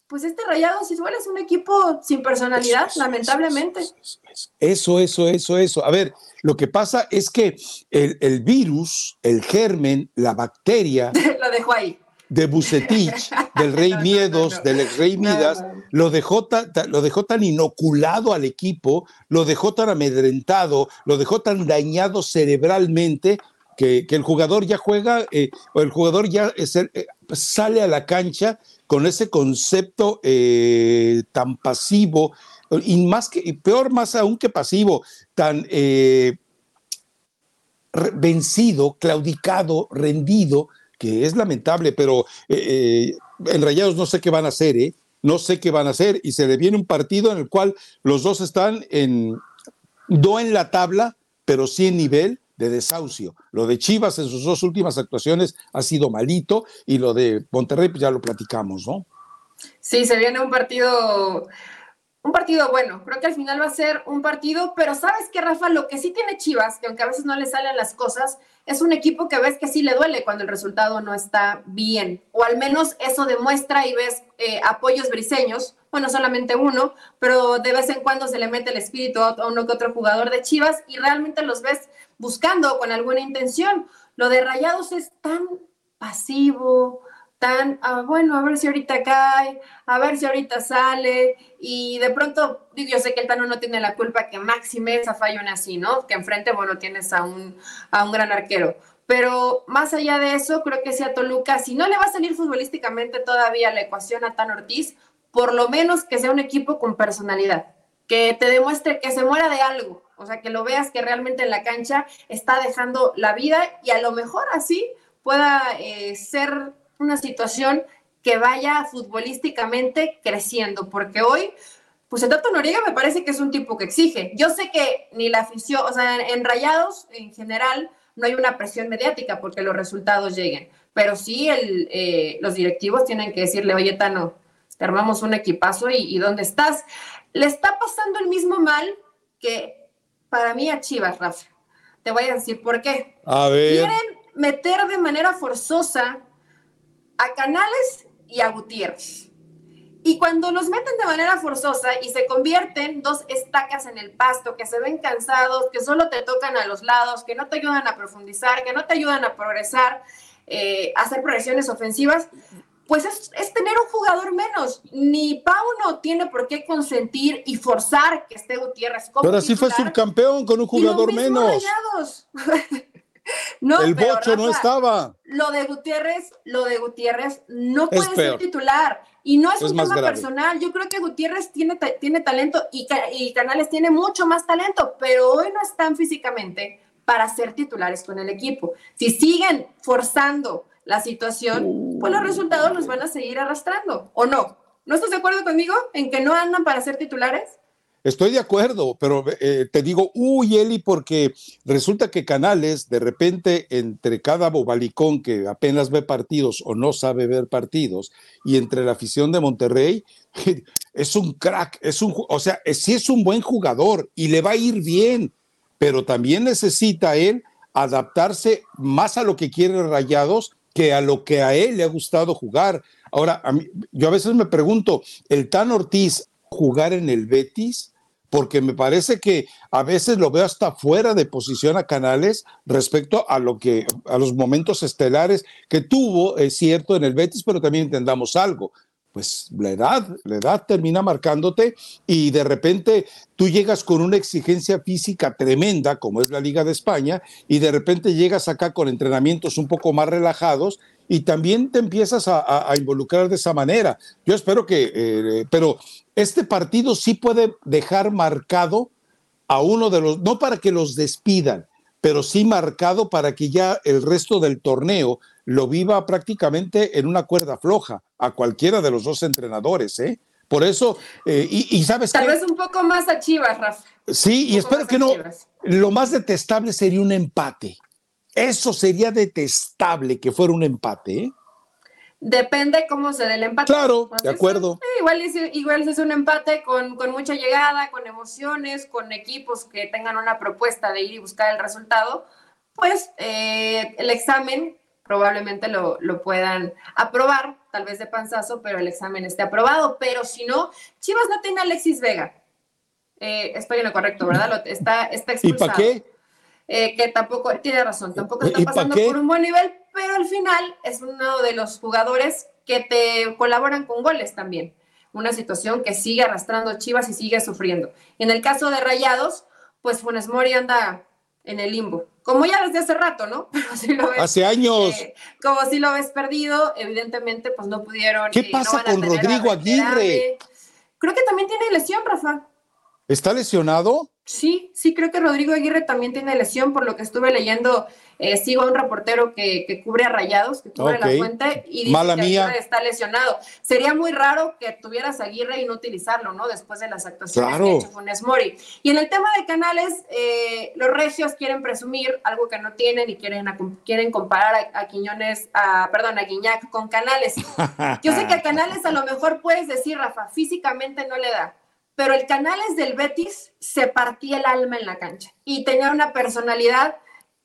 Pues este Rayados igual es un equipo sin personalidad, lamentablemente. Eso, eso, eso, eso. A ver, lo que pasa es que el, el virus, el germen, la bacteria lo dejo ahí. De Bucetich, del Rey No, Miedos, no, no. del ex Rey Midas, lo dejó, ta- ta- lo dejó tan inoculado al equipo, lo dejó tan amedrentado, lo dejó tan dañado cerebralmente, que, el jugador ya juega, eh, o el jugador ya eh, sale a la cancha con ese concepto eh, tan pasivo, y más que, peor más aún que pasivo, tan vencido, claudicado, rendido, que es lamentable, pero en Rayados no sé qué van a hacer, ¿eh? No sé qué van a hacer, y se le viene un partido en el cual los dos están en, no en la tabla, pero sí en nivel de desahucio. Lo de Chivas en sus dos últimas actuaciones ha sido malito y lo de Monterrey pues ya lo platicamos, ¿no? Sí, se viene un partido un partido bueno. Creo que al final va a ser un partido, pero sabes que Rafa, lo que sí tiene Chivas, que aunque a veces no le salen las cosas, es un equipo que ves que sí le duele cuando el resultado no está bien. O al menos eso demuestra y ves eh, apoyos briseños, bueno, solamente uno, pero de vez en cuando se le mete el espíritu a uno que otro jugador de Chivas y realmente los ves buscando con alguna intención. Lo de Rayados es tan pasivo, tan, ah, bueno, a ver si ahorita cae, a ver si ahorita sale, y de pronto, digo, yo sé que el Tano no tiene la culpa que Maxi Mesa falle así, ¿no? Que enfrente, bueno, tienes a un, a un gran arquero. Pero más allá de eso, creo que si a Toluca, si no le va a salir futbolísticamente todavía la ecuación a Tan Ortiz, por lo menos que sea un equipo con personalidad, que te demuestre que se muera de algo, o sea, que lo veas que realmente en la cancha está dejando la vida y a lo mejor así pueda eh, ser una situación que vaya futbolísticamente creciendo, porque hoy, pues el Tato Noriega me parece que es un tipo que exige. Yo sé que ni la afición, o sea, en Rayados en general no hay una presión mediática porque los resultados lleguen, pero sí el, eh, los directivos tienen que decirle, oye, Tano, te armamos un equipazo y, y ¿dónde estás? Le está pasando el mismo mal que para mí a Chivas, Rafa. Te voy a decir por qué. A ver. Quieren meter de manera forzosa a Canales y a Gutiérrez. Y cuando los meten de manera forzosa y se convierten dos estacas en el pasto, que se ven cansados, que solo te tocan a los lados, que no te ayudan a profundizar, que no te ayudan a progresar, eh, a hacer progresiones ofensivas, pues es, tener un jugador menos. Ni Pauno tiene por qué consentir y forzar que esté Gutiérrez como Pero así fue subcampeón con un jugador menos. No, el bocho no estaba. Lo de Gutiérrez, lo de Gutiérrez no puede ser titular. Y no es, un tema personal. Yo creo que Gutiérrez tiene, tiene talento y, y, Canales tiene mucho más talento, pero hoy no están físicamente para ser titulares con el equipo. Si siguen forzando la situación, pues los resultados los van a seguir arrastrando, ¿o no? ¿No estás de acuerdo conmigo en que no andan para ser titulares? Estoy de acuerdo, pero eh, te digo, uy, Eli, porque resulta que Canales, de repente, entre cada bobalicón que apenas ve partidos o no sabe ver partidos, y entre la afición de Monterrey, es un crack, es un, o sea, sí es un buen jugador y le va a ir bien, pero también necesita él adaptarse más a lo que quiere Rayados que a lo que a él le ha gustado jugar. Ahora, yo a veces me pregunto, ¿el Tan Ortiz jugar en el Betis? Porque me parece que a veces lo veo hasta fuera de posición a Canales respecto a lo que a los momentos estelares que tuvo, es cierto, en el Betis, pero también entendamos algo. Pues la edad, la edad termina marcándote y de repente tú llegas con una exigencia física tremenda, como es la Liga de España, y de repente llegas acá con entrenamientos un poco más relajados y también te empiezas a, involucrar de esa manera. Yo espero que, eh, pero este partido sí puede dejar marcado a uno de los, no para que los despidan, pero sí marcado para que ya el resto del torneo lo viva prácticamente en una cuerda floja a cualquiera de los dos entrenadores, ¿eh? Por eso, eh, y, sabes Tal vez un poco más a Chivas, Rafa. Sí, y espero que no. Lo más detestable sería un empate. Eso sería detestable que fuera un empate, ¿eh? Depende cómo se dé el empate. Claro, de acuerdo. Eh, igual, es, igual es un empate con, mucha llegada, con emociones, con equipos que tengan una propuesta de ir y buscar el resultado, pues eh, el examen probablemente lo, puedan aprobar, tal vez de panzazo, pero el examen esté aprobado. Pero si no, Chivas no tiene Alexis Vega. Eh, estoy en lo correcto, ¿verdad? está, está expulsado. ¿Y para qué? Que tampoco, tiene razón, tampoco está pasando por un buen nivel, pero al final es uno de los jugadores que te colaboran con goles también. Una situación que sigue arrastrando Chivas y sigue sufriendo. En el caso de Rayados, pues Funes Mori anda en el limbo, como ya desde hace rato, ¿no? hace años. Eh, como si lo ves perdido, evidentemente, pues no pudieron. ¿Qué pasa con Rodrigo Aguirre? Creo que también tiene lesión, Rafa. ¿Está lesionado? Sí, sí, creo que Rodrigo Aguirre también tiene lesión, por lo que estuve leyendo. Eh, sigo a un reportero que, cubre a Rayados, que cubre la fuente, y dice Mala que Aguirre está lesionado. Sería muy raro que tuvieras a Aguirre y no utilizarlo, ¿no? Después de las actuaciones que ha hecho Funes Mori. Y en el tema de canales, eh, los regios quieren presumir algo que no tienen y quieren, quieren comparar a, Quiñones, a, perdón, a Guiñac con Canales. Yo sé que a Canales a lo mejor puedes decir, Rafa, físicamente no le da pero el Canales del Betis se partía el alma en la cancha y tenía una personalidad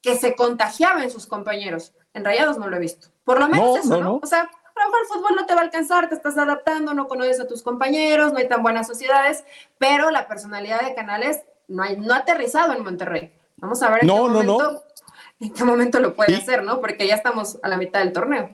que se contagiaba en sus compañeros. En Rayados no lo he visto. Por lo menos eso, ¿no? O sea, a lo mejor el fútbol no te va a alcanzar, te estás adaptando, no conoces a tus compañeros, no hay tan buenas sociedades, pero la personalidad de Canales no, hay, no ha aterrizado en Monterrey. Vamos a ver en, qué, momento, en qué momento lo puede hacer, ¿no? Porque ya estamos a la mitad del torneo.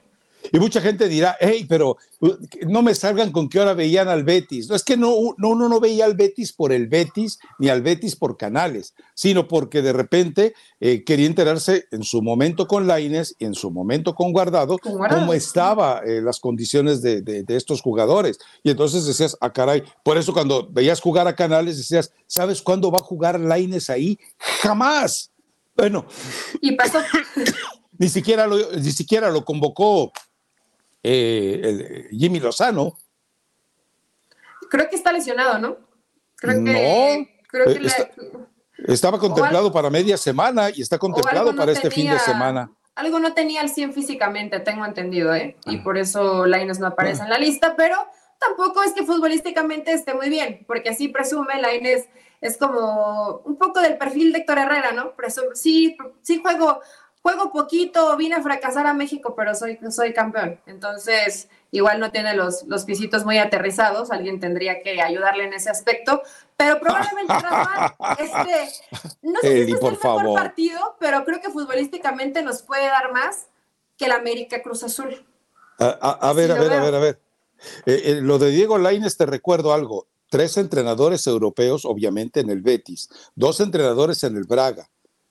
Y mucha gente dirá, hey, pero uh, no me salgan con qué hora veían al Betis. No es que no, no, uno no veía al Betis por el Betis ni al Betis por canales, sino porque de repente eh, quería enterarse en su momento con Laines y en su momento con Guardado, cómo estaban eh, las condiciones de, de, estos jugadores. Y entonces decías, ah, caray, por eso cuando veías jugar a canales decías, ¿sabes cuándo va a jugar Laines ahí? Jamás. Bueno. Y pasó. ni siquiera lo, ni siquiera lo convocó eh, Jimmy Lozano. Creo que está lesionado, ¿no? Creo que, no, estaba contemplado para media semana y está contemplado para este fin de semana. Algo no tenía al 100 físicamente, tengo entendido, ¿eh? Y ah. por eso Laines no aparece en la lista, pero tampoco es que futbolísticamente esté muy bien, porque así presume Laines es como un poco del perfil de Héctor Herrera, ¿no? Presume, sí, sí juego juego poquito, vine a fracasar a México, pero soy, soy campeón. Entonces, igual no tiene los, los pisitos muy aterrizados, alguien tendría que ayudarle en ese aspecto, pero probablemente Rafa, este, no sé si este es el mejor partido, pero creo que futbolísticamente nos puede dar más que el América Cruz Azul. A, ver, a ver, a ver, a ver, lo de Diego Laines te recuerdo algo, tres entrenadores europeos, obviamente, en el Betis, dos entrenadores en el Braga,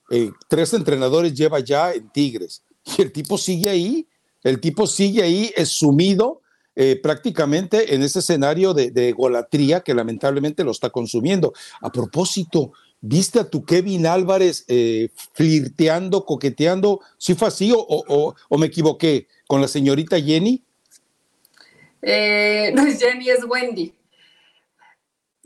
eh, tres entrenadores lleva ya en Tigres y el tipo sigue ahí, el tipo sigue ahí es sumido eh, prácticamente en ese escenario de, de, golatría que lamentablemente lo está consumiendo. A propósito, ¿viste a tu Kevin Álvarez eh, flirteando, coqueteando? ¿Sí fue así o, me equivoqué con la señorita Jenny? no es Jenny, es Wendy.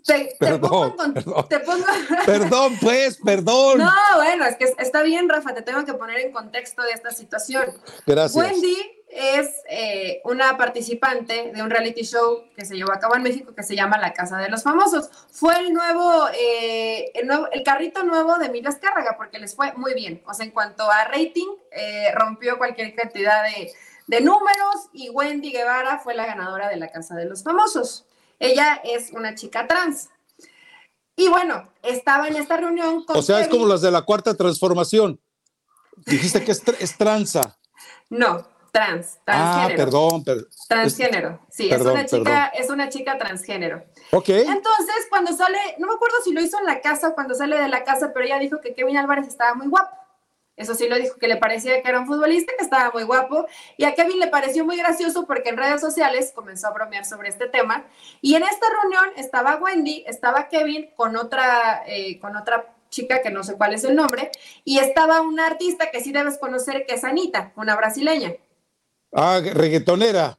Te, perdón, perdón. pues, perdón. No, bueno, es que está bien, Rafa, te tengo que poner en contexto de esta situación. Gracias. Wendy es eh, una participante de un reality show que se llevó a cabo en México que se llama La Casa de los Famosos. Fue el nuevo, eh, el, nuevo el, carrito nuevo de Emilia Escárraga porque les fue muy bien. O sea, en cuanto a rating, eh, rompió cualquier cantidad de, de números y Wendy Guevara fue la ganadora de La Casa de los Famosos. Ella es una chica trans. Y bueno, estaba en esta reunión con. O sea, es como las de la cuarta transformación. Dijiste que es, es tranza. No, trans, transgénero. Ah, perdón, perdón. Transgénero, sí, es, una chica, es una chica transgénero. Ok. Entonces, cuando sale, no me acuerdo si lo hizo en la casa o cuando sale de la casa, pero ella dijo que Kevin Álvarez estaba muy guapo. Eso sí lo dijo, que le parecía que era un futbolista, que estaba muy guapo. Y a Kevin le pareció muy gracioso porque en redes sociales comenzó a bromear sobre este tema. Y en esta reunión estaba Wendy, estaba Kevin con otra, eh, con otra chica que no sé cuál es el nombre, y estaba una artista que sí debes conocer, que es Anita, una brasileña. Ah, reggaetonera.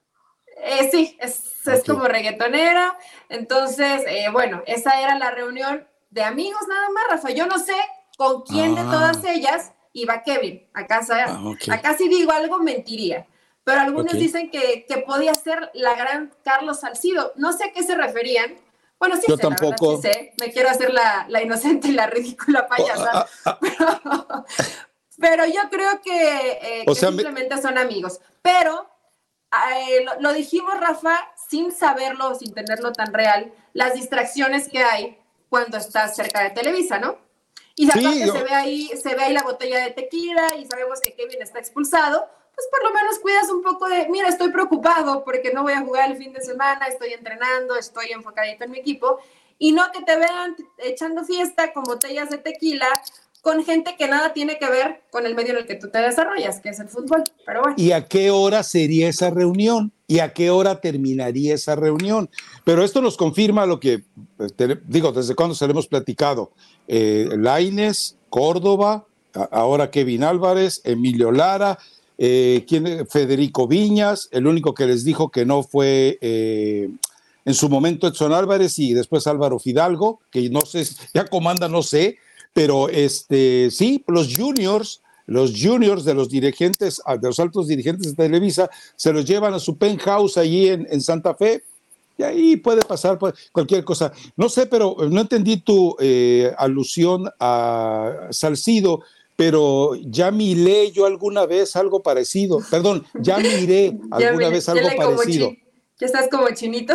Eh, sí, es, es, como reggaetonera. Entonces, eh, bueno, esa era la reunión de amigos nada más, Rafa. Yo no sé con quién de ah. todas ellas iba Kevin a casa. Ah, Acá si digo algo, mentiría. Pero algunos dicen que, que, podía ser la gran Carlos Salcido. No sé a qué se referían. Bueno, sí Yo sé, tampoco. sé. Me quiero hacer la, la, inocente y la ridícula payasa. Oh, ah, ah, pero, yo creo que, eh, simplemente son amigos. Pero eh, lo, lo, dijimos, Rafa, sin saberlo, sin tenerlo tan real, las distracciones que hay cuando estás cerca de Televisa, ¿no? Y aparte se, ve ahí, se ve ahí la botella de tequila y sabemos que Kevin está expulsado, pues por lo menos cuidas un poco de, mira, estoy preocupado porque no voy a jugar el fin de semana, estoy entrenando, estoy enfocadito en mi equipo, y no que te vean echando fiesta con botellas de tequila, con gente que nada tiene que ver con el medio en el que tú te desarrollas, que es el fútbol. Pero bueno. ¿Y a qué hora sería esa reunión? ¿Y a qué hora terminaría esa reunión? Pero esto nos confirma lo que, eh, digo, desde cuando se lo hemos platicado. Eh, Laines, Córdoba, ahora Kevin Álvarez, Emilio Lara, eh, Federico Viñas, el único que les dijo que no fue eh, en su momento Edson Álvarez y después Álvaro Fidalgo, que no sé, ya comanda, no sé, pero este, sí, los juniors, los juniors de los dirigentes, de los altos dirigentes de Televisa, se los llevan a su penthouse allí en, Santa Fe, y ahí puede pasar cualquier cosa. No sé, pero no entendí tu eh, alusión a Salcido, pero ya miré yo alguna vez algo parecido. Perdón, ya miré alguna vez algo parecido. Ya estás como chinito.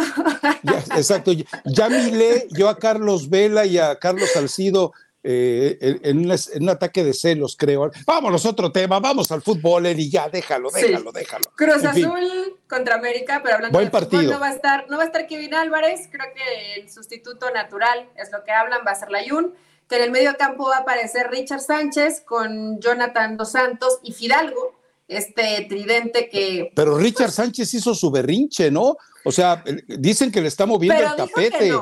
exacto. Ya miré yo a Carlos Vela y a Carlos Salcido eh, en, un, ataque de celos, creo. Vámonos, otro tema, vamos al fútbol, y ya, déjalo, déjalo, déjalo. Cruz Azul contra América, pero hablando de partido. Fútbol, no va a estar, no va a estar Kevin Álvarez, creo que el sustituto natural es lo que hablan, va a ser la Jun, que en el medio campo va a aparecer Richard Sánchez con Jonathan Dos Santos y Fidalgo, este tridente que... Pero Richard pues Sánchez hizo su berrinche, ¿no? O sea, dicen que le está moviendo el tapete.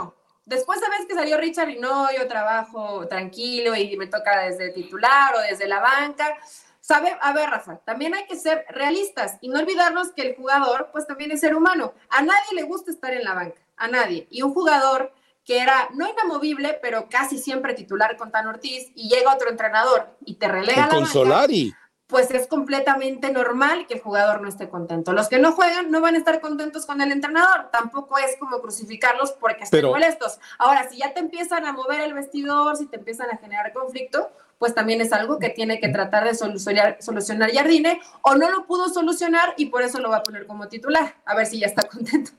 Después sabes que salió Richard y no, yo trabajo tranquilo y me toca desde titular o desde la banca. Sabe, a ver, Rafa, también hay que ser realistas y no olvidarnos que el jugador, pues también es ser humano. A nadie le gusta estar en la banca, a nadie. Y un jugador que era no inamovible, pero casi siempre titular con Tan Ortiz, y llega otro entrenador y te relega la banca pues es completamente normal que el jugador no esté contento. Los que no juegan no van a estar contentos con el entrenador, tampoco es como crucificarlos porque estén molestos. Ahora, si ya te empiezan a mover el vestidor, si te empiezan a generar conflicto, pues también es algo que tiene que tratar de solucionar, solucionar Jardine, o no lo pudo solucionar y por eso lo va a poner como titular, a ver si ya está contento.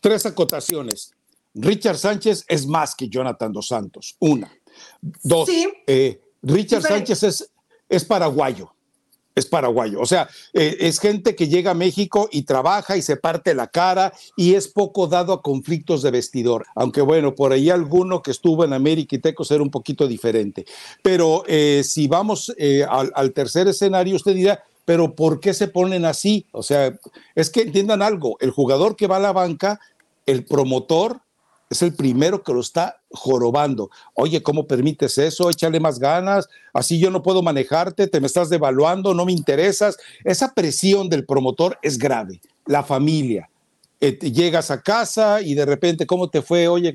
Tres acotaciones. Richard Sánchez es más que Jonathan Dos Santos. Una. Dos. Eh, Richard Sánchez es, es paraguayo es paraguayo. O sea, eh, es gente que llega a México y trabaja y se parte la cara y es poco dado a conflictos de vestidor. Aunque bueno, por ahí alguno que estuvo en América y Tecos era un poquito diferente. Pero eh, si vamos eh, al, al tercer escenario, usted dirá, pero ¿por qué se ponen así? O sea, es que entiendan algo, el jugador que va a la banca, el promotor es el primero que lo está jorobando. Oye, ¿cómo permites eso? Échale más ganas, así yo no puedo manejarte, te me estás devaluando, no me interesas. Esa presión del promotor es grave. La familia. Eh, llegas a casa y de repente, ¿cómo te fue? Oye,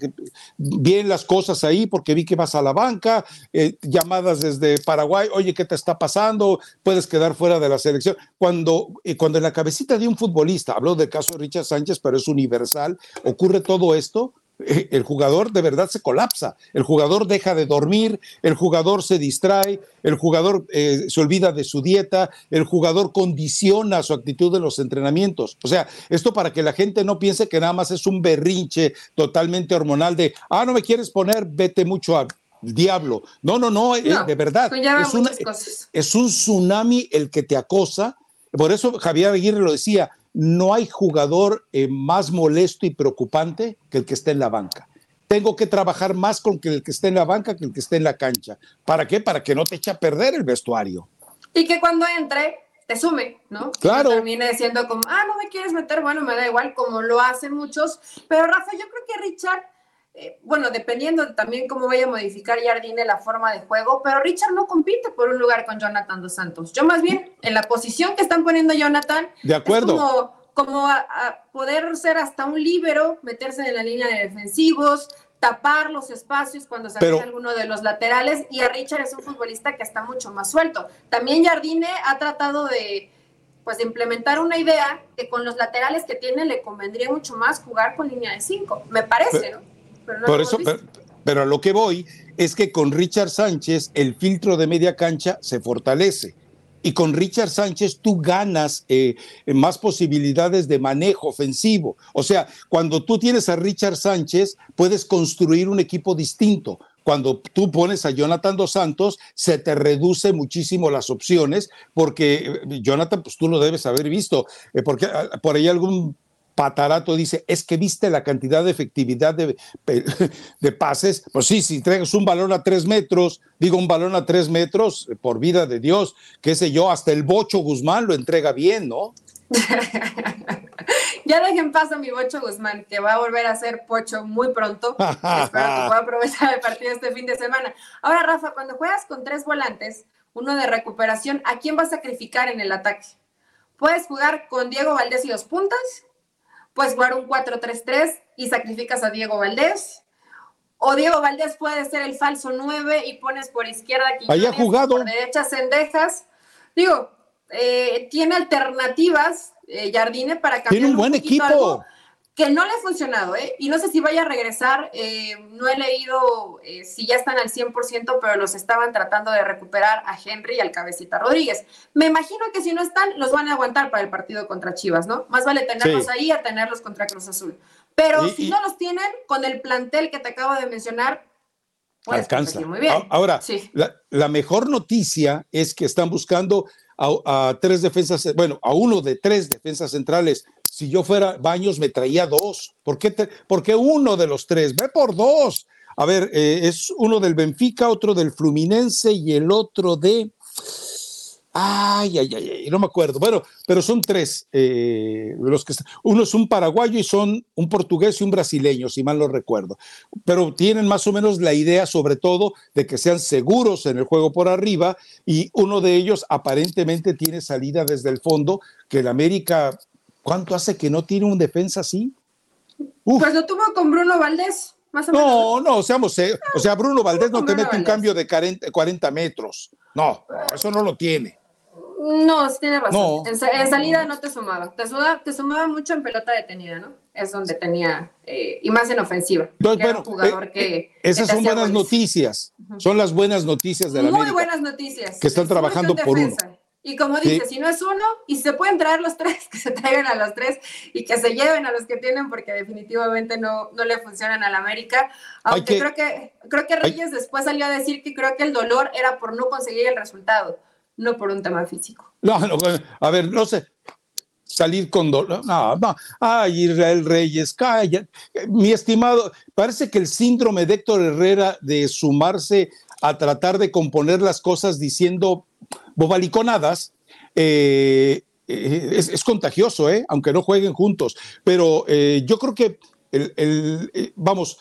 bien las cosas ahí porque vi que vas a la banca, eh, llamadas desde Paraguay, oye, ¿qué te está pasando? Puedes quedar fuera de la selección. Cuando, eh, cuando en la cabecita de un futbolista, hablo del caso de Richard Sánchez, pero es universal, ocurre todo esto, el jugador de verdad se colapsa, el jugador deja de dormir, el jugador se distrae, el jugador eh, se olvida de su dieta, el jugador condiciona su actitud en los entrenamientos. O sea, esto para que la gente no piense que nada más es un berrinche totalmente hormonal de, ah, no me quieres poner, vete mucho al diablo. No, no, no, eh, de verdad. Es, es un tsunami el que te acosa. Por eso Javier Aguirre lo decía, no hay jugador eh, más molesto y preocupante que el que esté en la banca. Tengo que trabajar más con el que esté en la banca que el que esté en la cancha. ¿Para qué? Para que no te eche a perder el vestuario. Y que cuando entre te sume, ¿no? Claro. termine diciendo como, ah, no me quieres meter, bueno, me da igual, como lo hacen muchos. Pero Rafa, yo creo que Richard eh, bueno, dependiendo también cómo vaya a modificar Jardine la forma de juego, pero Richard no compite por un lugar con Jonathan dos Santos. Yo más bien, en la posición que están poniendo Jonathan, de acuerdo. como, como a, poder ser hasta un líbero, meterse en la línea de defensivos, tapar los espacios cuando se hace alguno de los laterales, y a Richard es un futbolista que está mucho más suelto. También Jardine ha tratado de pues de implementar una idea que con los laterales que tiene le convendría mucho más jugar con línea de cinco, me parece, ¿no? Por eso, pero, a lo que voy es que con Richard Sánchez el filtro de media cancha se fortalece. Y con Richard Sánchez tú ganas eh, más posibilidades de manejo ofensivo. O sea, cuando tú tienes a Richard Sánchez, puedes construir un equipo distinto cuando tú pones a Jonathan dos Santos, se te reduce muchísimo las opciones, porque eh, Jonathan, pues tú lo debes haber visto, eh, porque ah, por ahí algún Patarato dice, es que viste la cantidad de efectividad de, de, pases. Pues sí, si entregas un balón a tres metros, digo un balón a tres metros, por vida de Dios, qué sé yo, hasta el Bocho Guzmán lo entrega bien, ¿no? ya dejen paso a mi Bocho Guzmán, que va a volver a ser Pocho muy pronto. Espero que pueda aprovechar el partido este fin de semana. Ahora, Rafa, cuando juegas con tres volantes, uno de recuperación, ¿a quién vas a sacrificar en el ataque? Puedes jugar con Diego Valdés y los puntas, puedes jugar un 4-3-3 y sacrificas a Diego Valdés. O Diego Valdés puede ser el falso 9 y pones por izquierda Quiñones, jugado. por derecha Cendejas. Digo, eh, tiene alternativas, eh, Jardine, para cambiar. Tiene un buen equipo. Que no le ha funcionado, ¿eh? Y no sé si vaya a regresar, eh, no he leído si ya están al 100%, pero los estaban tratando de recuperar a Henry y al Cabecita Rodríguez. Me imagino que si no están, los van a aguantar para el partido contra Chivas, ¿no? Más vale tenerlos ahí a tenerlos contra Cruz Azul. Pero si no los tienen, con el plantel que te acabo de mencionar, pues, alcanza. Muy bien. Ahora, la, la mejor noticia es que están buscando a, tres defensas, bueno, a uno de tres defensas centrales. Si yo fuera Baños, me traía dos. ¿Por qué, uno de los tres? Ve por dos. A ver, eh, es uno del Benfica, otro del Fluminense y el otro de Ay, ay, ay, no me acuerdo. Bueno, pero son tres. Eh, los que uno es un paraguayo y son un portugués y un brasileño, si mal no recuerdo. Pero tienen más o menos la idea, sobre todo, de que sean seguros en el juego por arriba. Y uno de ellos aparentemente tiene salida desde el fondo, que el América, ¿cuánto hace que no tiene un defensa así? Pues lo tuvo con Bruno Valdés. Más o no, menos. no, seamos, o sea, Bruno Valdés no te mete un cambio de 40 metros. No, eso no lo tiene. No, tiene razón. En, salida no te sumaba. Te, sumaba. te sumaba mucho en pelota detenida, ¿no? Es donde tenía, eh, y más en ofensiva. jugador eh, que, eh, esas son buenas noticias. Son las buenas noticias de la Muy buenas noticias. Que están trabajando por uno. Y como dice, si no es uno, y se pueden traer los tres, que se traigan a los tres y que se lleven a los que tienen, porque definitivamente no, no le funcionan al América. Aunque creo que creo que Reyes después salió a decir que creo que el dolor era por no conseguir el resultado no por un tema físico. No, no a ver, no sé, salir con dolor. No, no. Ay, Israel Reyes, calla. Mi estimado, parece que el síndrome de Héctor Herrera de sumarse a tratar de componer las cosas diciendo bobaliconadas, eh, eh, es, contagioso, ¿eh? aunque no jueguen juntos. Pero eh, yo creo que, el, vamos,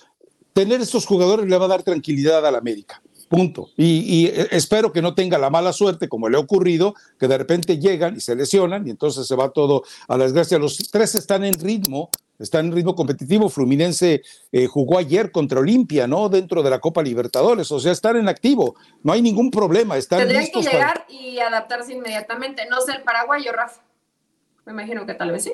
tener estos jugadores le va a dar tranquilidad a la América. Punto. Y, eh, espero que no tenga la mala suerte, como le ha ocurrido, que de repente llegan y se lesionan y entonces se va todo a la desgracia. Los tres están en ritmo, están en ritmo competitivo. Fluminense eh, jugó ayer contra Olimpia, ¿no? Dentro de la Copa Libertadores, o sea, están en activo. No hay ningún problema. Están Tendrían que llegar y adaptarse inmediatamente. No sé el paraguayo, Rafa. Me imagino que tal vez sí.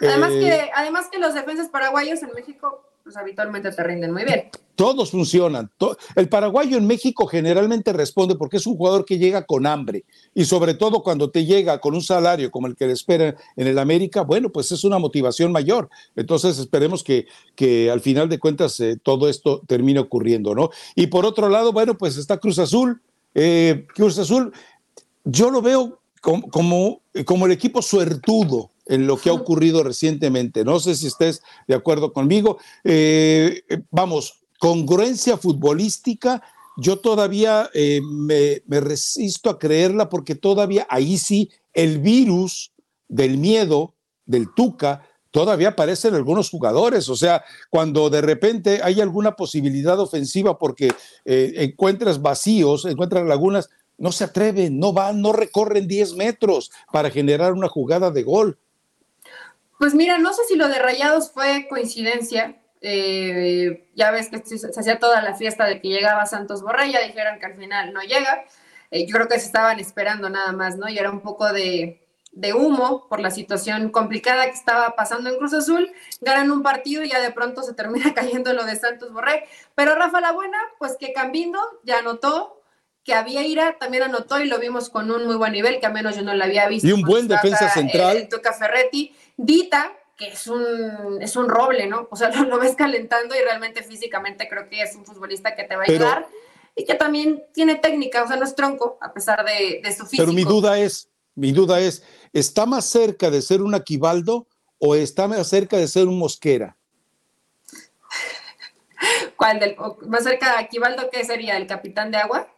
Además, eh, que, además que los defensas paraguayos en México pues habitualmente te rinden muy bien. Todos funcionan. El paraguayo en México generalmente responde porque es un jugador que llega con hambre y sobre todo cuando te llega con un salario como el que le espera en el América, bueno, pues es una motivación mayor. Entonces esperemos que, que al final de cuentas eh, todo esto termine ocurriendo, ¿no? Y por otro lado, bueno, pues está Cruz Azul. Eh, Cruz Azul, yo lo veo como, como, como el equipo suertudo en lo que ha ocurrido recientemente. No sé si estés de acuerdo conmigo. Eh, vamos, congruencia futbolística, yo todavía eh, me, resisto a creerla porque todavía ahí sí el virus del miedo, del tuca, todavía aparece en algunos jugadores. O sea, cuando de repente hay alguna posibilidad ofensiva porque eh, encuentras vacíos, encuentras lagunas, no se atreven, no van, no recorren 10 metros para generar una jugada de gol. Pues mira, no sé si lo de Rayados fue coincidencia. Eh, ya ves que se, hacía toda la fiesta de que llegaba Santos Borrella, dijeron que al final no llega. Eh, yo creo que se estaban esperando nada más, ¿no? Y era un poco de, humo por la situación complicada que estaba pasando en Cruz Azul. Ganan un partido y ya de pronto se termina cayendo lo de Santos Borré. Pero Rafa La Buena, pues que Cambindo ya anotó, que había ira también anotó y lo vimos con un muy buen nivel, que al menos yo no lo había visto. Y un buen defensa central. El, Ferretti. Dita, que es un, es un roble, ¿no? O sea, lo, ves calentando y realmente físicamente creo que es un futbolista que te va a ayudar y que también tiene técnica, o sea, no es tronco a pesar de, su físico. Pero mi duda es, mi duda es, ¿está más cerca de ser un Aquivaldo o está más cerca de ser un Mosquera? ¿Cuál? Del, ¿Más cerca de Aquivaldo qué sería? ¿El capitán de agua?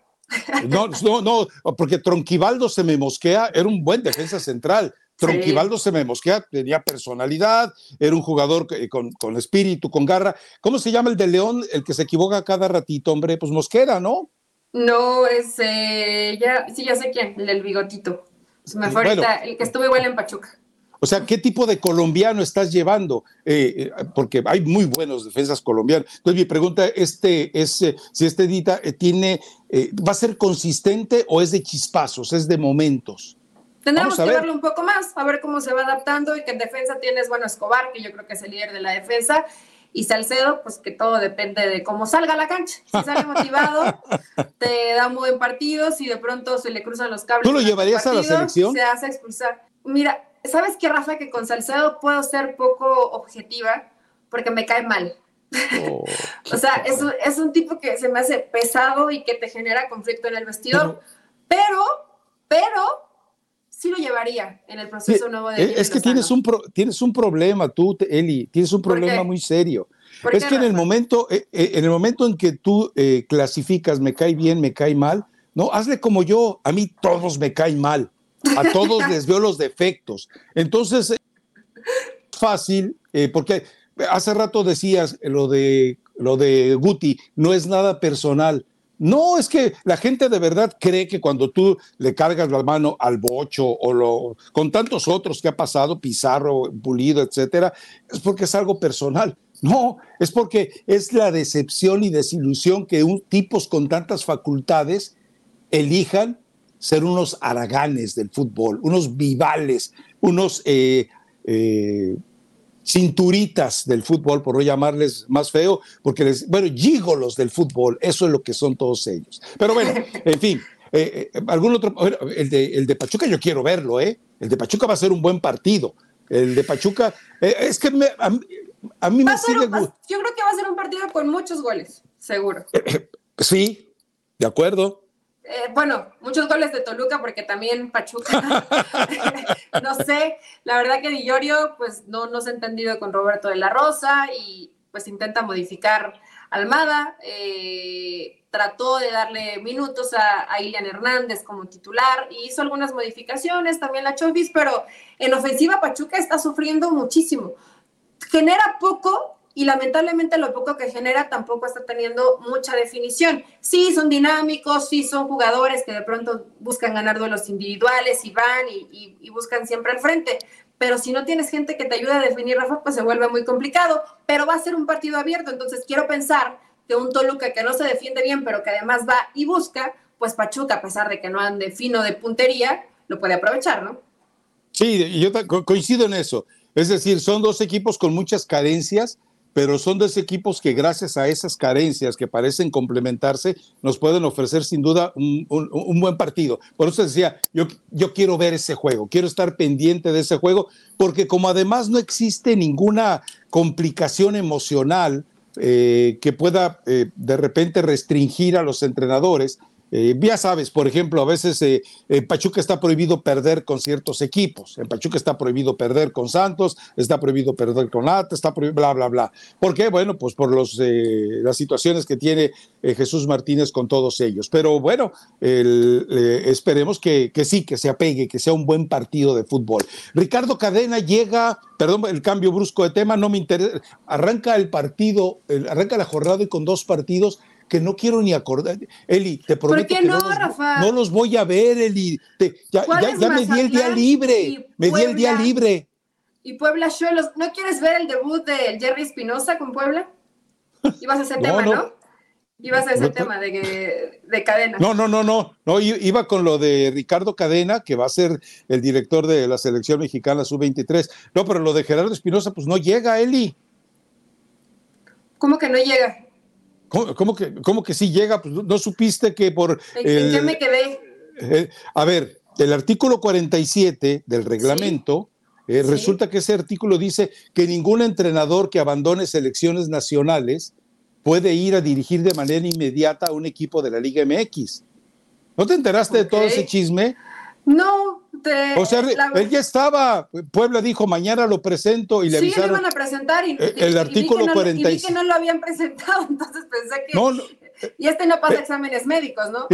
No, no, no, porque Tronquivaldo se me mosquea, era un buen defensa central. Tronquivaldo se me mosquea, tenía personalidad, era un jugador con, con, espíritu, con garra. ¿Cómo se llama el de León, el que se equivoca cada ratito, hombre? Pues Mosquera, ¿no? No, es, eh, ya, sí, ya sé quién, el del bigotito. me fue ahorita, el que estuvo igual en Pachuca. O sea, ¿qué tipo de colombiano estás llevando? Eh, eh, porque hay muy buenos defensas colombianos. Entonces, mi pregunta este, es si este Dita tiene, ¿va a ser consistente o es de chispazos, es de momentos? Tendremos que verlo un poco más, a ver cómo se va adaptando y que en defensa tienes, bueno, Escobar, que yo creo que es el líder de la defensa, y Salcedo, pues que todo depende de cómo salga la cancha. Si sale motivado, te da un buen partido, si de pronto se le cruzan los cables. ¿Tú lo llevarías a la selección? Se hace expulsar. Mira, ¿sabes qué, Rafa? Que con Salcedo puedo ser poco objetiva porque me cae mal. Oh, o sea, es, es, un tipo que se me hace pesado y que te genera conflicto en el vestidor. pero, pero sí lo llevaría en el proceso nuevo de Es que tienes un, tienes un problema tú, Eli, tienes un problema muy serio. Es que en el, momento, eh, eh, en el momento en que tú eh, clasificas me cae bien, me cae mal, no, hazle como yo, a mí todos me caen mal, a todos les veo los defectos. Entonces, es fácil, porque hace rato decías lo de, lo de Guti, no es nada personal no, es que la gente de verdad cree que cuando tú le cargas la mano al bocho o lo, con tantos otros que ha pasado, Pizarro, Pulido, etcétera, es porque es algo personal. No, es porque es la decepción y desilusión que un, tipos con tantas facultades elijan ser unos haraganes del fútbol, unos vivales, unos eh, eh, cinturitas del fútbol, por no llamarles más feo, porque les, bueno, gígolos del fútbol, eso es lo que son todos ellos. Pero bueno, en fin, eh, algún otro, el de, el de Pachuca yo quiero verlo, ¿eh? El de Pachuca va a ser un buen partido. El de Pachuca, es que a, mí me sigue... yo creo que va a ser un partido con muchos goles, seguro. sí, de acuerdo. Eh, bueno, muchos goles de Toluca porque también Pachuca, no sé, la verdad que Dillorio pues no, no se ha entendido con Roberto de la Rosa y pues intenta modificar Almada, eh, trató de darle minutos a, a, Ilian Hernández como titular y hizo algunas modificaciones, también la Chovis, pero en ofensiva Pachuca está sufriendo muchísimo. Genera poco y lamentablemente lo poco que genera tampoco está teniendo mucha definición. Sí, son dinámicos, sí, son jugadores que de pronto buscan ganar duelos individuales y van y, buscan siempre al frente, pero si no tienes gente que te ayude a definir, Rafa, pues se vuelve muy complicado, pero va a ser un partido abierto, entonces quiero pensar que un Toluca que no se defiende bien, pero que además va y busca, pues Pachuca, a pesar de que no ande fino de puntería, lo puede aprovechar, ¿no? Sí, yo coincido en eso. Es decir, son dos equipos con muchas carencias, pero son dos equipos que gracias a esas carencias que parecen complementarse, nos pueden ofrecer sin duda un, buen partido. Por eso decía, yo, quiero ver ese juego, quiero estar pendiente de ese juego, porque como además no existe ninguna complicación emocional eh, que pueda eh, de repente restringir a los entrenadores, eh, ya sabes, por ejemplo, a veces eh, en Pachuca está prohibido perder con ciertos equipos. En Pachuca está prohibido perder con Santos, está prohibido perder con Ata, está prohibido, bla, bla, bla. ¿Por qué? Bueno, pues por los, eh, las situaciones que tiene Jesús Martínez con todos ellos. Pero bueno, esperemos que, que, sí, que se apegue, que sea un buen partido de fútbol. Ricardo Cadena llega, perdón, el cambio brusco de tema, no me interesa. Arranca el partido, arranca la jornada y con dos partidos que no quiero ni acordar. Eli, te prometo que no, no, los, voy a ver, Eli. ya, ya, me di el día libre. Me di el día libre. Y Puebla Cholos, ¿no quieres ver el debut de Jerry Espinosa con Puebla? Ibas a ese tema, ¿no? Ibas a ese tema de, de cadena. No, no, no, no. No, iba con lo de Ricardo Cadena, que va a ser el director de la selección mexicana sub-23. No, pero lo de Gerardo Espinosa, pues no llega, Eli. ¿Cómo que no llega? ¿Cómo, que, cómo que sí llega? Pues no, supiste que por... ¿En qué me quedé? Eh, a ver, el artículo 47 del reglamento, eh, resulta que ese artículo dice que ningún entrenador que abandone selecciones nacionales puede ir a dirigir de manera inmediata a un equipo de la Liga MX. ¿No te enteraste de todo ese chisme? No, o sea, él ya estaba, Puebla dijo, mañana lo presento y le sí, avisaron. Sí, iban a presentar y, el artículo 46. Y vi que no lo habían presentado, entonces pensé que... No, y este no pasa exámenes médicos, ¿no?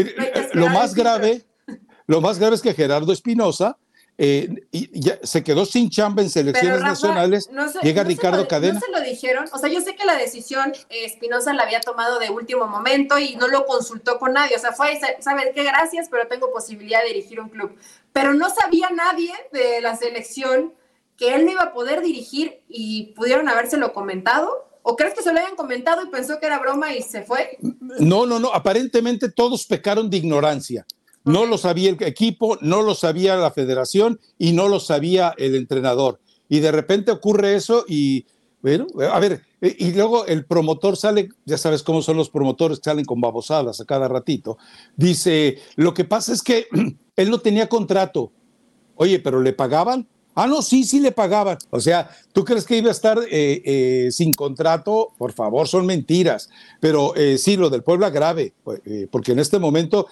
lo más grave, lo más grave es que Gerardo Espinosa eh, y ya se quedó sin chamba en selecciones nacionales. llega Ricardo Cadena. No se lo dijeron. O sea, yo sé que la decisión eh, Espinosa la había tomado de último momento y no lo consultó con nadie. O sea, fue, ¿sabes qué? Gracias, pero tengo posibilidad de dirigir un club. Pero no sabía nadie de la selección que él no iba a poder dirigir y pudieron habérselo comentado. ¿O crees que se lo hayan comentado y pensó que era broma y se fue? No, no, no. Aparentemente todos pecaron de ignorancia. No lo sabía el equipo, no lo sabía la federación y no lo sabía el entrenador. Y de repente ocurre eso y, bueno, a ver, y luego el promotor sale, ya sabes cómo son los promotores que salen con babosadas a cada ratito. Dice, lo que pasa es que él no tenía contrato. Oye, pero le pagaban. Ah, no, sí, sí le pagaban. O sea, ¿tú crees que iba a estar eh, eh, sin contrato? Por favor, son mentiras. Pero eh, sí, lo del Puebla grave, porque en este momento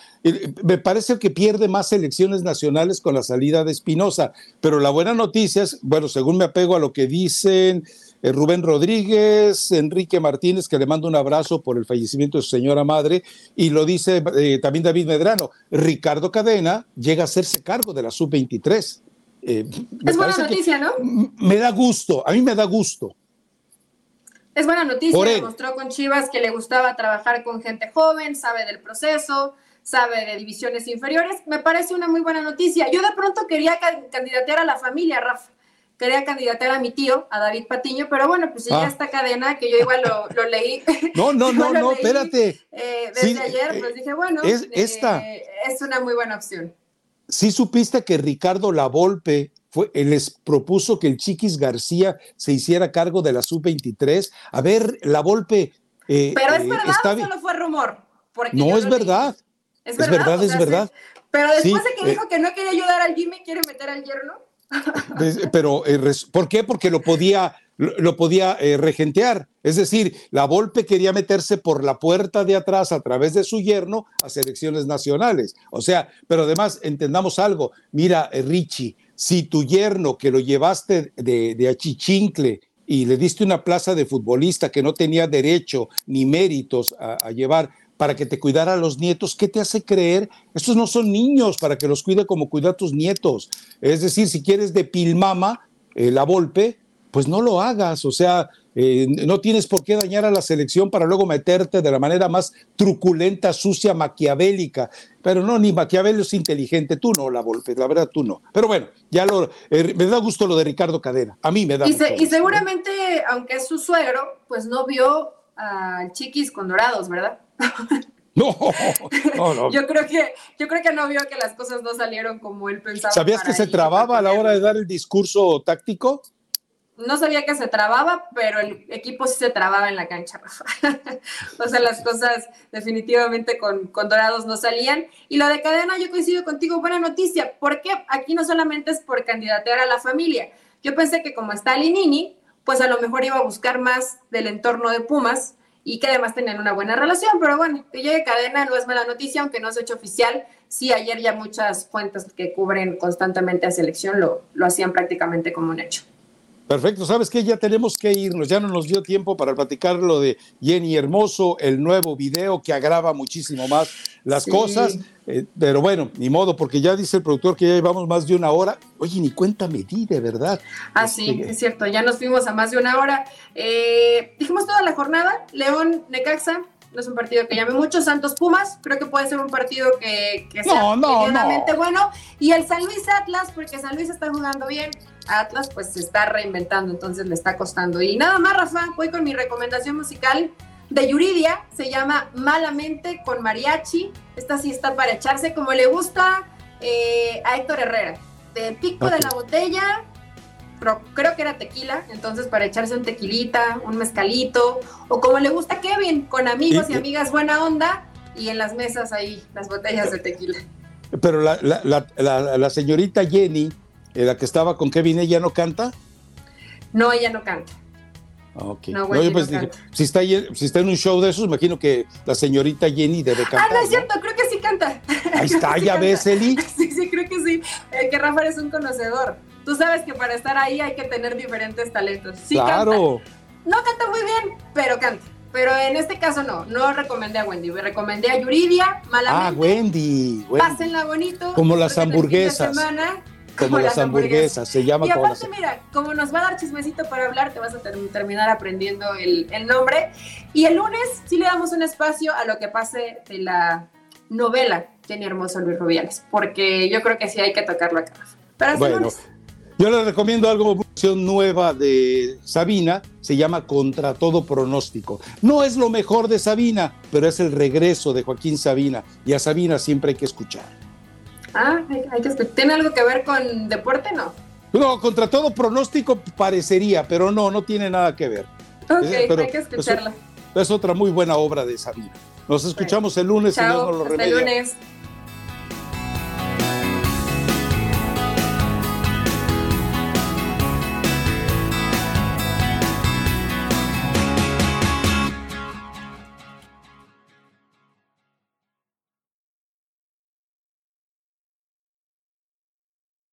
me parece que pierde más elecciones nacionales con la salida de Espinosa. Pero la buena noticia es, bueno, según me apego a lo que dicen Rubén Rodríguez, Enrique Martínez, que le mando un abrazo por el fallecimiento de su señora madre, y lo dice también David Medrano, Ricardo Cadena llega a hacerse cargo de la sub-23. Eh, es buena noticia, ¿no? Me da gusto, a mí me da gusto. Es buena noticia, demostró con Chivas que le gustaba trabajar con gente joven, sabe del proceso, sabe de divisiones inferiores. Me parece una muy buena noticia. Yo de pronto quería candidatear a la familia, Rafa. Quería candidatear a mi tío, a David Patiño, pero bueno, pues ya ah. esta cadena que yo igual lo, leí. No, no, no, no, espérate. Eh, desde ayer, pues dije, bueno, es, esta. Eh, es una muy buena opción. ¿Sí supiste que Ricardo Lavolpe fue, les propuso que el Chiquis García se hiciera cargo de la sub-23? A ver, Lavolpe... Eh, pero es eh, verdad o solo fue rumor. no, es verdad. es verdad. Es verdad, Pero después de que eh, dijo que no quería ayudar al Jimmy, quiere meter al yerno. pero, ¿por qué? Porque lo podía lo podía eh, regentear. Es decir, la Volpe quería meterse por la puerta de atrás a través de su yerno a selecciones nacionales. O sea, pero además entendamos algo. Mira, eh, Richie, si tu yerno que lo llevaste de, de achichincle y le diste una plaza de futbolista que no tenía derecho ni méritos a, llevar para que te cuidara a los nietos, ¿qué te hace creer? Estos no son niños para que los cuide como cuida a tus nietos. Es decir, si quieres de pilmama, eh, la Volpe, pues no lo hagas, o sea, eh, no tienes por qué dañar a la selección para luego meterte de la manera más truculenta, sucia, maquiavélica. Pero no, ni Maquiavelo es inteligente, tú no, la Volpe, la verdad tú no. Pero bueno, ya lo, eh, me da gusto lo de Ricardo Cadena, a mí me da y, gusto y seguramente, aunque es su suegro, pues no vio a Chiquis con dorados, ¿verdad? No, no, yo creo que yo creo que no vio que las cosas no salieron como él pensaba. ¿Sabías que se trababa a la hora de dar el discurso táctico? No sabía que se trababa, pero el equipo sí se trababa en la cancha, Rafa. o sea, las cosas definitivamente con, con, Dorados no salían. Y lo de cadena, yo coincido contigo, buena noticia, porque aquí no solamente es por candidatear a la familia. Yo pensé que como está Linini, pues a lo mejor iba a buscar más del entorno de Pumas y que además tenían una buena relación, pero bueno, que llegue cadena no es mala noticia, aunque no se ha hecho oficial. Sí, ayer ya muchas fuentes que cubren constantemente a selección lo, lo hacían prácticamente como un hecho. Perfecto, ¿sabes qué? Ya tenemos que irnos, ya no nos dio tiempo para platicar lo de Jenny Hermoso, el nuevo video que agrava muchísimo más las cosas, eh, pero bueno, ni modo, porque ya dice el productor que ya llevamos más de una hora. Oye, ni cuenta me di, de verdad. Ah, sí, este, es cierto, ya nos fuimos a más de una hora. Eh, dijimos toda la jornada, León, Necaxa, no es un partido que llame mucho. Santos Pumas, creo que puede ser un partido que, sea medianamente bueno. Y el San Luis Atlas, porque San Luis está jugando bien. Atlas pues se está reinventando, entonces le está costando. Y nada más, Rafa, voy con mi recomendación musical de Yuridia, se llama Malamente con Mariachi. Esta sí está para echarse como le gusta eh, a Héctor Herrera. De pico de la botella, pero creo que era tequila, entonces para echarse un tequilita, un mezcalito, o como le gusta a Kevin, con amigos y amigas buena onda, y en las mesas ahí las botellas de tequila. Pero la, la, la señorita Jenny la que estaba con Kevin, ¿ella no canta? No, ella no canta. Okay. No, pues, si, está, si está en un show de esos, imagino que la señorita Jenny debe cantar. Ah, no es cierto, creo que sí canta. Ahí está, ya ves, Eli. Sí, sí, creo que sí. que Rafa es un conocedor. Tú sabes que para estar ahí hay que tener diferentes talentos. Sí, claro. No canta muy bien, pero canta. Pero en este caso no, no recomendé a Wendy, me recomendé a Yuridia, malamente. Ah, Wendy, Wendy. Pásenla bonito. Como las hamburguesas. Como, las hamburguesas, se llama y aparte, mira, como nos va a dar chismecito para hablar, te vas a terminar aprendiendo el, el, nombre. Y el lunes sí le damos un espacio a lo que pase de la novela Jenny Hermoso Luis Rubiales, porque yo creo que sí hay que tocarlo acá. Pero bueno, yo les recomiendo algo nueva de Sabina, se llama Contra todo pronóstico. No es lo mejor de Sabina, pero es el regreso de Joaquín Sabina y a Sabina siempre hay que escuchar. Ah, hay, que. ¿Tiene algo que ver con deporte, no? No, contra todo pronóstico parecería, pero no, no tiene nada que ver. Ok, hay que escucharla. Es, otra muy buena obra de Sabina. Nos escuchamos el lunes y nos lo El lunes.